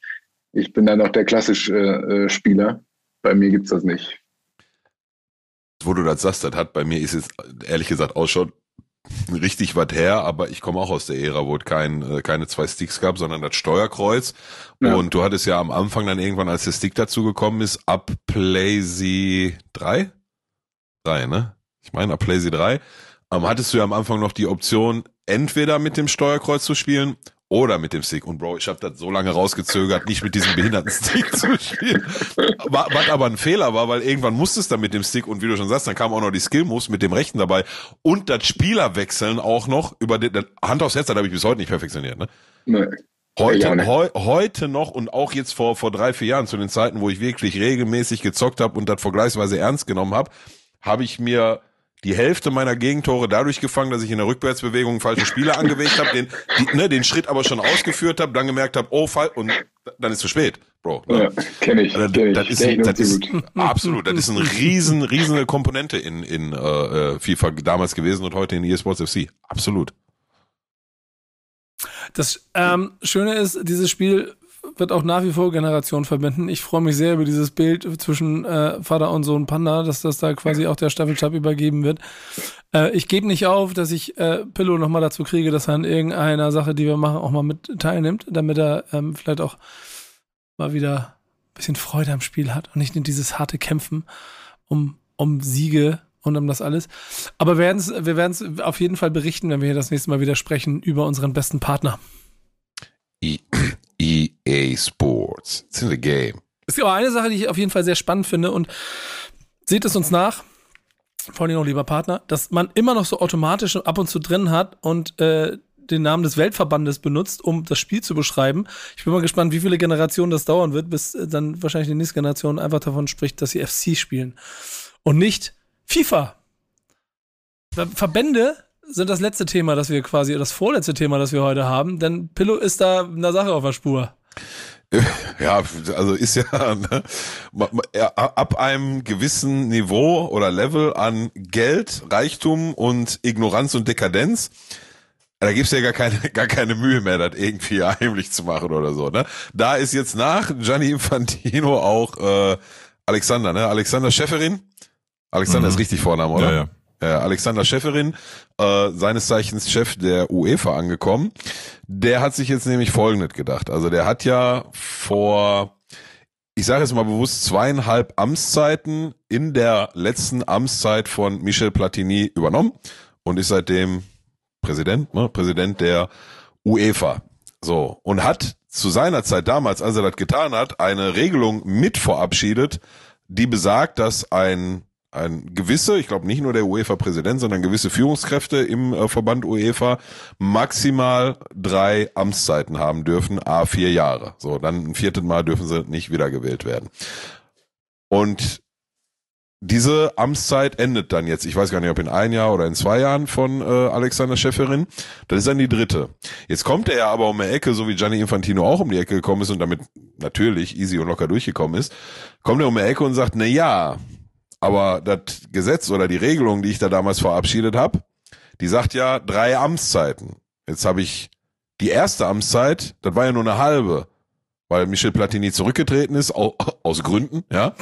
Ich bin dann noch der klassische äh, Spieler. Bei mir gibt's das nicht wo du das sagst, das hat bei mir ist es ehrlich gesagt auch schon richtig was her, aber ich komme auch aus der Ära, wo es kein, äh, keine zwei Sticks gab, sondern das Steuerkreuz. Ja. Und du hattest ja am Anfang dann irgendwann, als der Stick dazu gekommen ist, ab PlayZ 3? 3, ne? Ich meine, ab PlayZ 3 ähm, hattest du ja am Anfang noch die Option, entweder mit dem Steuerkreuz zu spielen oder mit dem Stick. Und Bro, ich habe das so lange rausgezögert, nicht mit diesem behinderten Stick zu spielen. Was aber ein Fehler war, weil irgendwann musstest du mit dem Stick und wie du schon sagst, dann kamen auch noch die Skill-Moves mit dem Rechten dabei und das Spielerwechseln auch noch über den, Hand aufs Herz, das habe ich bis heute nicht perfektioniert. Ne? Nee. Heute, heu, heute noch und auch jetzt vor, vor drei, vier Jahren, zu den Zeiten, wo ich wirklich regelmäßig gezockt habe und das vergleichsweise ernst genommen habe, habe ich mir die Hälfte meiner Gegentore dadurch gefangen, dass ich in der Rückwärtsbewegung falsche Spieler angewegt habe, den, die, ne, den Schritt aber schon ausgeführt habe, dann gemerkt habe, oh, fall, und dann ist zu spät, Bro. Ne? Ja, kenn ich. Also, kenn das, ich. ist, das ist absolut, das ist eine riesen, riesige Komponente in, in äh, äh FIFA damals gewesen und heute in eSports FC. Absolut. Das ähm, Schöne ist, dieses Spiel wird auch nach wie vor Generationen verbinden. Ich freue mich sehr über dieses Bild zwischen äh, Vater und Sohn Panda, dass das da quasi auch der Staffelstab übergeben wird. Äh, ich gebe nicht auf, dass ich äh, Pillow nochmal dazu kriege, dass er an irgendeiner Sache, die wir machen, auch mal mit teilnimmt, damit er ähm, vielleicht auch mal wieder ein bisschen Freude am Spiel hat und nicht nur dieses harte Kämpfen um, um Siege und um das alles. Aber wir werden es auf jeden Fall berichten, wenn wir hier das nächste Mal wieder sprechen über unseren besten Partner. EA Sports. It's in the game. Es gibt aber eine Sache, die ich auf jeden Fall sehr spannend finde und seht es uns nach, vor allem auch lieber Partner, dass man immer noch so automatisch ab und zu drin hat und äh, den Namen des Weltverbandes benutzt, um das Spiel zu beschreiben. Ich bin mal gespannt, wie viele Generationen das dauern wird, bis äh, dann wahrscheinlich die nächste Generation einfach davon spricht, dass sie FC spielen und nicht FIFA. Verbände sind das letzte Thema, das wir quasi, das vorletzte Thema, das wir heute haben, denn Pillow ist da einer Sache auf der Spur. Ja, also ist ja, ne, ab einem gewissen Niveau oder Level an Geld, Reichtum und Ignoranz und Dekadenz, da gibt's ja gar keine, gar keine Mühe mehr, das irgendwie heimlich zu machen oder so. Ne? Da ist jetzt nach Gianni Infantino auch äh, Alexander, ne? Alexander Schäferin. Alexander mhm. ist richtig Vorname, oder? Ja, ja äh, Alexander Schäferin, äh, seines Zeichens Chef der UEFA angekommen. Der hat sich jetzt nämlich Folgendes gedacht. Also der hat ja vor, ich sage jetzt mal bewusst, zweieinhalb Amtszeiten in der letzten Amtszeit von Michel Platini übernommen und ist seitdem Präsident, ne, Präsident der UEFA. So, und hat zu seiner Zeit damals, als er das getan hat, eine Regelung mit verabschiedet, die besagt, dass ein ein gewisse, ich glaube nicht nur der UEFA-Präsident, sondern gewisse Führungskräfte im äh, Verband UEFA maximal drei Amtszeiten haben dürfen, a vier Jahre. So, dann ein viertes Mal dürfen sie nicht wiedergewählt werden. Und diese Amtszeit endet dann jetzt, ich weiß gar nicht, ob in ein Jahr oder in zwei Jahren von äh, Alexander Schäferin. Das ist dann die dritte. Jetzt kommt er aber um die Ecke, so wie Gianni Infantino auch um die Ecke gekommen ist und damit natürlich easy und locker durchgekommen ist, kommt er um die Ecke und sagt, na ja, aber das Gesetz oder die Regelung, die ich da damals verabschiedet habe, die sagt ja drei Amtszeiten. Jetzt habe ich die erste Amtszeit, das war ja nur eine halbe, weil Michel Platini zurückgetreten ist, aus Gründen, ja.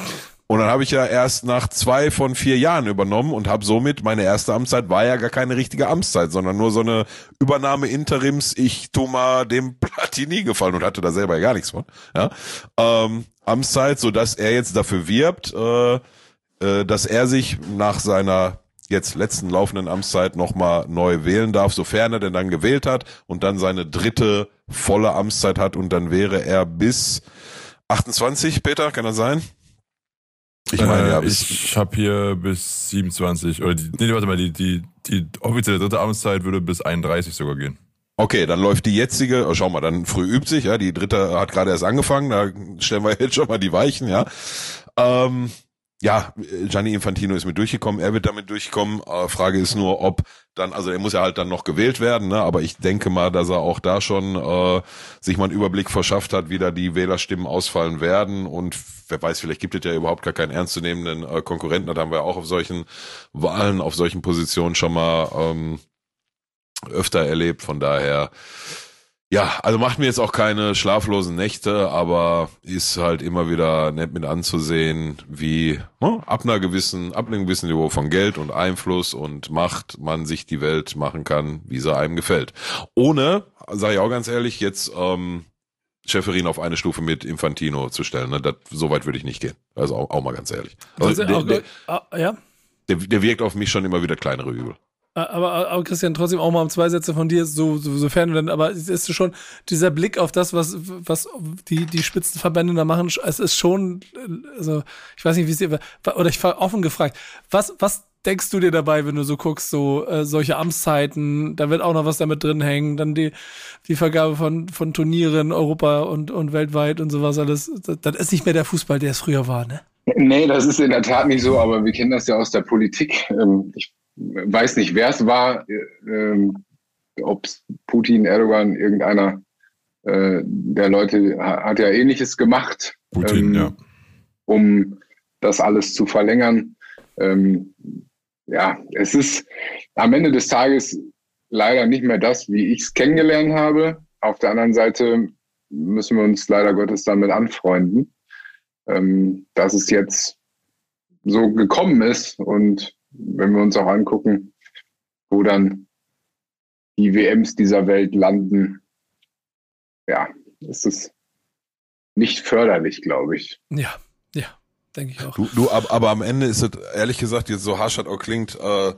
Und dann habe ich ja erst nach zwei von vier Jahren übernommen und habe somit meine erste Amtszeit war ja gar keine richtige Amtszeit, sondern nur so eine Übernahme Interims. Ich tu mal dem Platini gefallen und hatte da selber ja gar nichts von. Ja, ähm, Amtszeit, so dass er jetzt dafür wirbt, äh, äh, dass er sich nach seiner jetzt letzten laufenden Amtszeit nochmal neu wählen darf, sofern er denn dann gewählt hat und dann seine dritte volle Amtszeit hat und dann wäre er bis 28, Peter, kann das sein? Ich meine, ja, äh, ich habe hier bis 27 oder die, nee, warte mal, die, die, die offizielle dritte Amtszeit würde bis 31 sogar gehen. Okay, dann läuft die jetzige, oh, schau mal, dann früh übt sich, ja, die dritte hat gerade erst angefangen, da stellen wir jetzt schon mal die Weichen, ja. Ähm, ja, Gianni Infantino ist mit durchgekommen, er wird damit durchkommen. Äh, Frage ist nur, ob dann, also er muss ja halt dann noch gewählt werden, ne? aber ich denke mal, dass er auch da schon äh, sich mal einen Überblick verschafft hat, wie da die Wählerstimmen ausfallen werden und wer weiß, vielleicht gibt es ja überhaupt gar keinen ernstzunehmenden äh, Konkurrenten, da haben wir auch auf solchen Wahlen, auf solchen Positionen schon mal ähm, öfter erlebt, von daher Ja, also macht mir jetzt auch keine schlaflosen Nächte, aber ist halt immer wieder nett mit anzusehen, wie ne, ab einer gewissen, ab einem gewissen Niveau von Geld und Einfluss und Macht man sich die Welt machen kann, wie sie einem gefällt. Ohne, sage ich auch ganz ehrlich, jetzt ähm, Schäferin auf eine Stufe mit Infantino zu stellen. Ne? Das, so weit würde ich nicht gehen. Also auch, auch mal ganz ehrlich. Also, Also, der, der, ah, ja. der, der wirkt auf mich schon immer wieder kleinere Übel. Aber, aber Christian, trotzdem auch mal um zwei Sätze von dir, so, so, sofern du dann, aber es ist schon dieser Blick auf das, was, was die, die Spitzenverbände da machen, es ist schon, also, ich weiß nicht, wie es dir, oder ich war offen gefragt, was, was denkst du dir dabei, wenn du so guckst, so äh, solche Amtszeiten, da wird auch noch was damit drin hängen, dann die, die Vergabe von, von Turnieren, Europa und, und weltweit und sowas alles, das, das ist nicht mehr der Fußball, der es früher war, ne? Nee, das ist in der Tat nicht so, aber wir kennen das ja aus der Politik. Ähm, Ich weiß nicht, wer es war, ähm, ob es Putin, Erdogan, irgendeiner äh, der Leute ha- hat ja ähnliches gemacht, Putin, ähm, ja. um das alles zu verlängern. Ähm, ja, es ist am Ende des Tages leider nicht mehr das, wie ich es kennengelernt habe. Auf der anderen Seite müssen wir uns leider Gottes damit anfreunden, ähm, dass es jetzt so gekommen ist. Und wenn wir uns auch angucken, wo dann die WMs dieser Welt landen, ja, ist es nicht förderlich, glaube ich. Ja, ja, denke ich auch. Du, du, ab- aber am Ende ist es ehrlich gesagt jetzt so harsch das auch klingt, äh,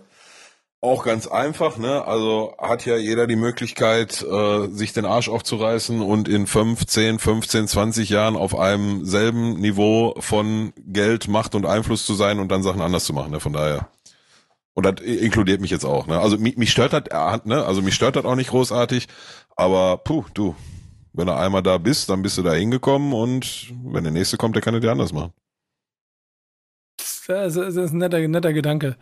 auch ganz einfach, ne? Also hat ja jeder die Möglichkeit, äh, sich den Arsch aufzureißen und in 5, 10, 15, 20 Jahren auf einem selben Niveau von Geld, Macht und Einfluss zu sein und dann Sachen anders zu machen, ne? Von daher. Und das inkludiert mich jetzt auch, ne? Also mich, mich stört das, äh, ne? Also mich stört das auch nicht großartig, aber puh, du, wenn du einmal da bist, dann bist du da hingekommen und wenn der nächste kommt, der kann es dir anders machen. Das ist, das ist ein netter, netter Gedanke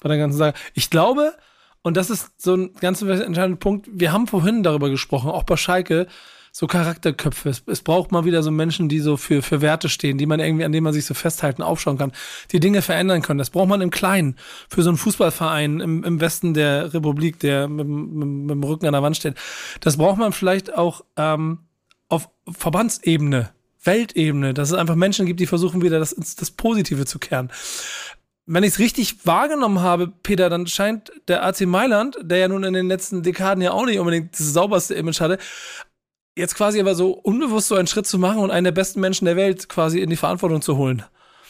bei der ganzen Sache. Ich glaube, und das ist so ein ganz entscheidender Punkt, wir haben vorhin darüber gesprochen, auch bei Schalke, so Charakterköpfe. Es, es braucht mal wieder so Menschen, die so für, für Werte stehen, die man irgendwie, an denen man sich so festhalten, aufschauen kann, die Dinge verändern können. Das braucht man im Kleinen. Für so einen Fußballverein im, im Westen der Republik, der mit, mit, mit dem Rücken an der Wand steht. Das braucht man vielleicht auch ähm, auf Verbandsebene, Weltebene, dass es einfach Menschen gibt, die versuchen wieder das, das Positive zu kehren. Wenn ich es richtig wahrgenommen habe, Peter, dann scheint der AC Mailand, der ja nun in den letzten Dekaden ja auch nicht unbedingt das sauberste Image hatte, jetzt quasi aber so unbewusst so einen Schritt zu machen und einen der besten Menschen der Welt quasi in die Verantwortung zu holen.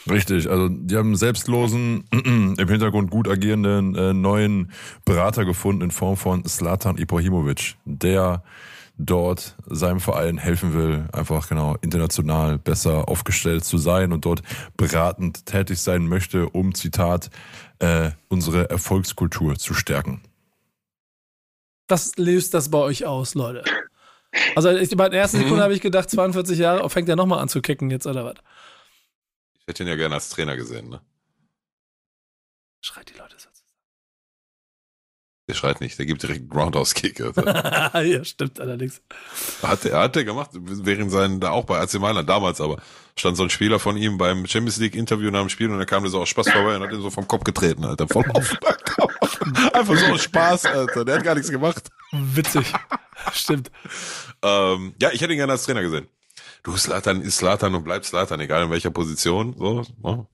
Richtig, also die haben einen selbstlosen, im Hintergrund gut agierenden äh, neuen Berater gefunden in Form von Slatan Ibrahimovic, der dort seinem Verein helfen will, einfach genau international besser aufgestellt zu sein und dort beratend tätig sein möchte, um Zitat äh, unsere Erfolgskultur zu stärken. Was löst das bei euch aus, Leute? Also ich, bei der ersten Sekunde habe ich gedacht, 42 Jahre, oh, fängt er nochmal an zu kicken jetzt oder was? Ich hätte ihn ja gerne als Trainer gesehen, ne? Schreit die Leute Der schreit nicht, der gibt direkt einen Roundhouse-Kick. Also. ja, stimmt allerdings. Hat er, hat er gemacht, während seinen, da auch bei AC Mailand damals, aber stand so ein Spieler von ihm beim Champions League Interview nach dem Spiel und er kam der so aus Spaß vorbei und hat ihn so vom Kopf getreten, Alter, voll auf. Einfach so aus Spaß, Alter, der hat gar nichts gemacht. Witzig. stimmt. Ähm, ja, ich hätte ihn gerne als Trainer gesehen. Du, Slatan ist Slatan und bleibt Slatan, egal in welcher Position, so, ne?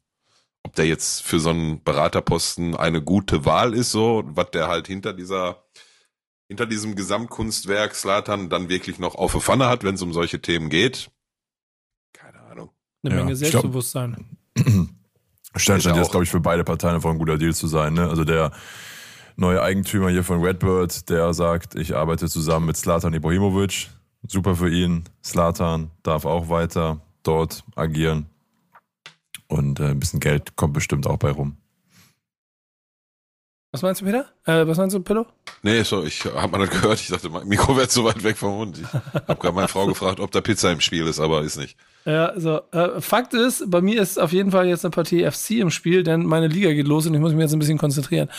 Ob der jetzt für so einen Beraterposten eine gute Wahl ist, so, was der halt hinter dieser, hinter diesem Gesamtkunstwerk Slatan dann wirklich noch auf der Pfanne hat, wenn es um solche Themen geht. Keine Ahnung. Eine Ja, Menge Selbstbewusstsein. Ist ja jetzt, glaube ich, für beide Parteien einfach ein guter Deal zu sein. Ne? Also der neue Eigentümer hier von Redbird, der sagt, ich arbeite zusammen mit Slatan Ibrahimovic. Super für ihn. Slatan darf auch weiter dort agieren. Und äh, ein bisschen Geld kommt bestimmt auch bei rum. Was meinst du, Peter? Äh, was meinst du, Pillow? Nee, so, ich hab mal das gehört. Ich dachte, mein Mikro wäre zu weit weg vom Mund. Ich hab gerade meine Frau gefragt, ob da Pizza im Spiel ist, aber ist nicht. Ja, also äh, Fakt ist, bei mir ist auf jeden Fall jetzt eine Partie FC im Spiel, denn meine Liga geht los und ich muss mich jetzt ein bisschen konzentrieren.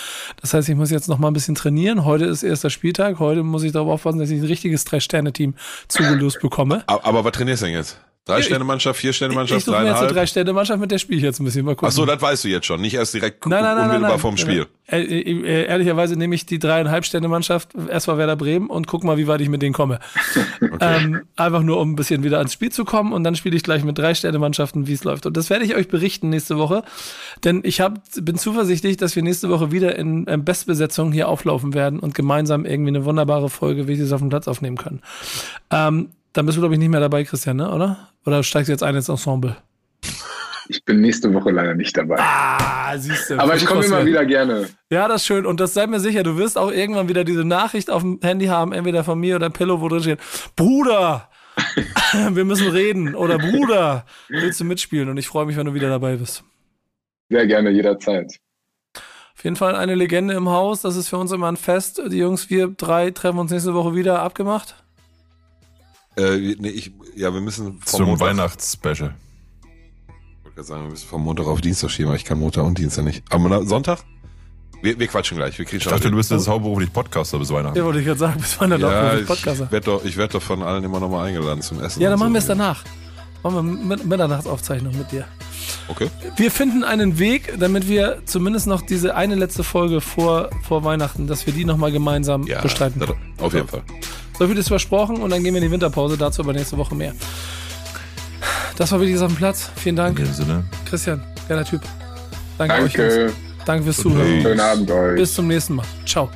Das heißt, ich muss jetzt noch mal ein bisschen trainieren. Heute ist erster Spieltag. Heute muss ich darauf aufpassen, dass ich ein richtiges Drei-Sterne-Team zugelost bekomme. Aber, aber was trainierst du denn jetzt? Drei Sterne Mannschaft, vier Sterne Ich suche mir jetzt eine dreieinhalb. Drei-Sterne-Mannschaft, mit der spiele ich jetzt ein bisschen. Mal gucken. Ach so, das weißt du jetzt schon. Nicht erst direkt gu- Nein, nein, nein, unmittelbar nein. vom Spiel. Äh, äh, äh, ehrlicherweise nehme ich die dreieinhalb Sterne Mannschaft erstmal Werder Bremen und guck mal, wie weit ich mit denen komme. Ähm, einfach nur, um ein bisschen wieder ans Spiel zu kommen und dann spiele ich gleich mit drei Sterne Mannschaften, wie es läuft. Und das werde ich euch berichten nächste Woche, denn ich hab, bin zuversichtlich, dass wir nächste Woche wieder in ähm, Bestbesetzung hier auflaufen werden und gemeinsam irgendwie eine wunderbare Folge, wie sie es auf dem Platz aufnehmen können. Ähm, dann bist du, glaube ich, nicht mehr dabei, Christian, ne? oder? Oder steigst du jetzt ein ins Ensemble? Ich bin nächste Woche leider nicht dabei. Ah, siehst du. Aber ich komme immer wieder gerne. Ja, das ist schön. Und das sei mir sicher, du wirst auch irgendwann wieder diese Nachricht auf dem Handy haben, entweder von mir oder Pillow, wo drin steht, Bruder, wir müssen reden. Oder Bruder, willst du mitspielen? Und ich freue mich, wenn du wieder dabei bist. Sehr gerne, jederzeit. Auf jeden Fall eine Legende im Haus. Das ist für uns immer ein Fest. Die Jungs, wir drei treffen uns nächste Woche wieder. Abgemacht? Äh, nee, ich, ja, wir müssen vom Zum Montag, Weihnachtsspecial. ich wollte gerade sagen, wir müssen vom Montag auf Dienstag schieben, aber ich kann Montag und Dienstag nicht. Aber na, Sonntag? Wir, wir quatschen gleich. Wir kriegen Ich dachte, du heute- bist jetzt hauptberuflich Podcaster bis Weihnachten. Ja, wollte ich gerade sagen, bis der ja, ja, ich Podcaster. werde doch, ich werd doch von allen immer nochmal eingeladen zum Essen. Ja, dann machen wir so. es danach. Machen wir mit Mitternachtsaufzeichnung mit dir. Okay. Wir finden einen Weg, damit wir zumindest noch diese eine letzte Folge vor, vor Weihnachten, dass wir die nochmal gemeinsam Ja, bestreiten. auf jeden Fall. So viel ist versprochen und dann gehen wir in die Winterpause. Dazu aber nächste Woche mehr. Das war wirklich auf dem Platz. Vielen In Dank, dem Sinne. Christian. Geiler Typ. Danke, euch. Jungs. Danke. Danke fürs Zuhören. Schönen Abend euch. Bis zum nächsten Mal. Ciao.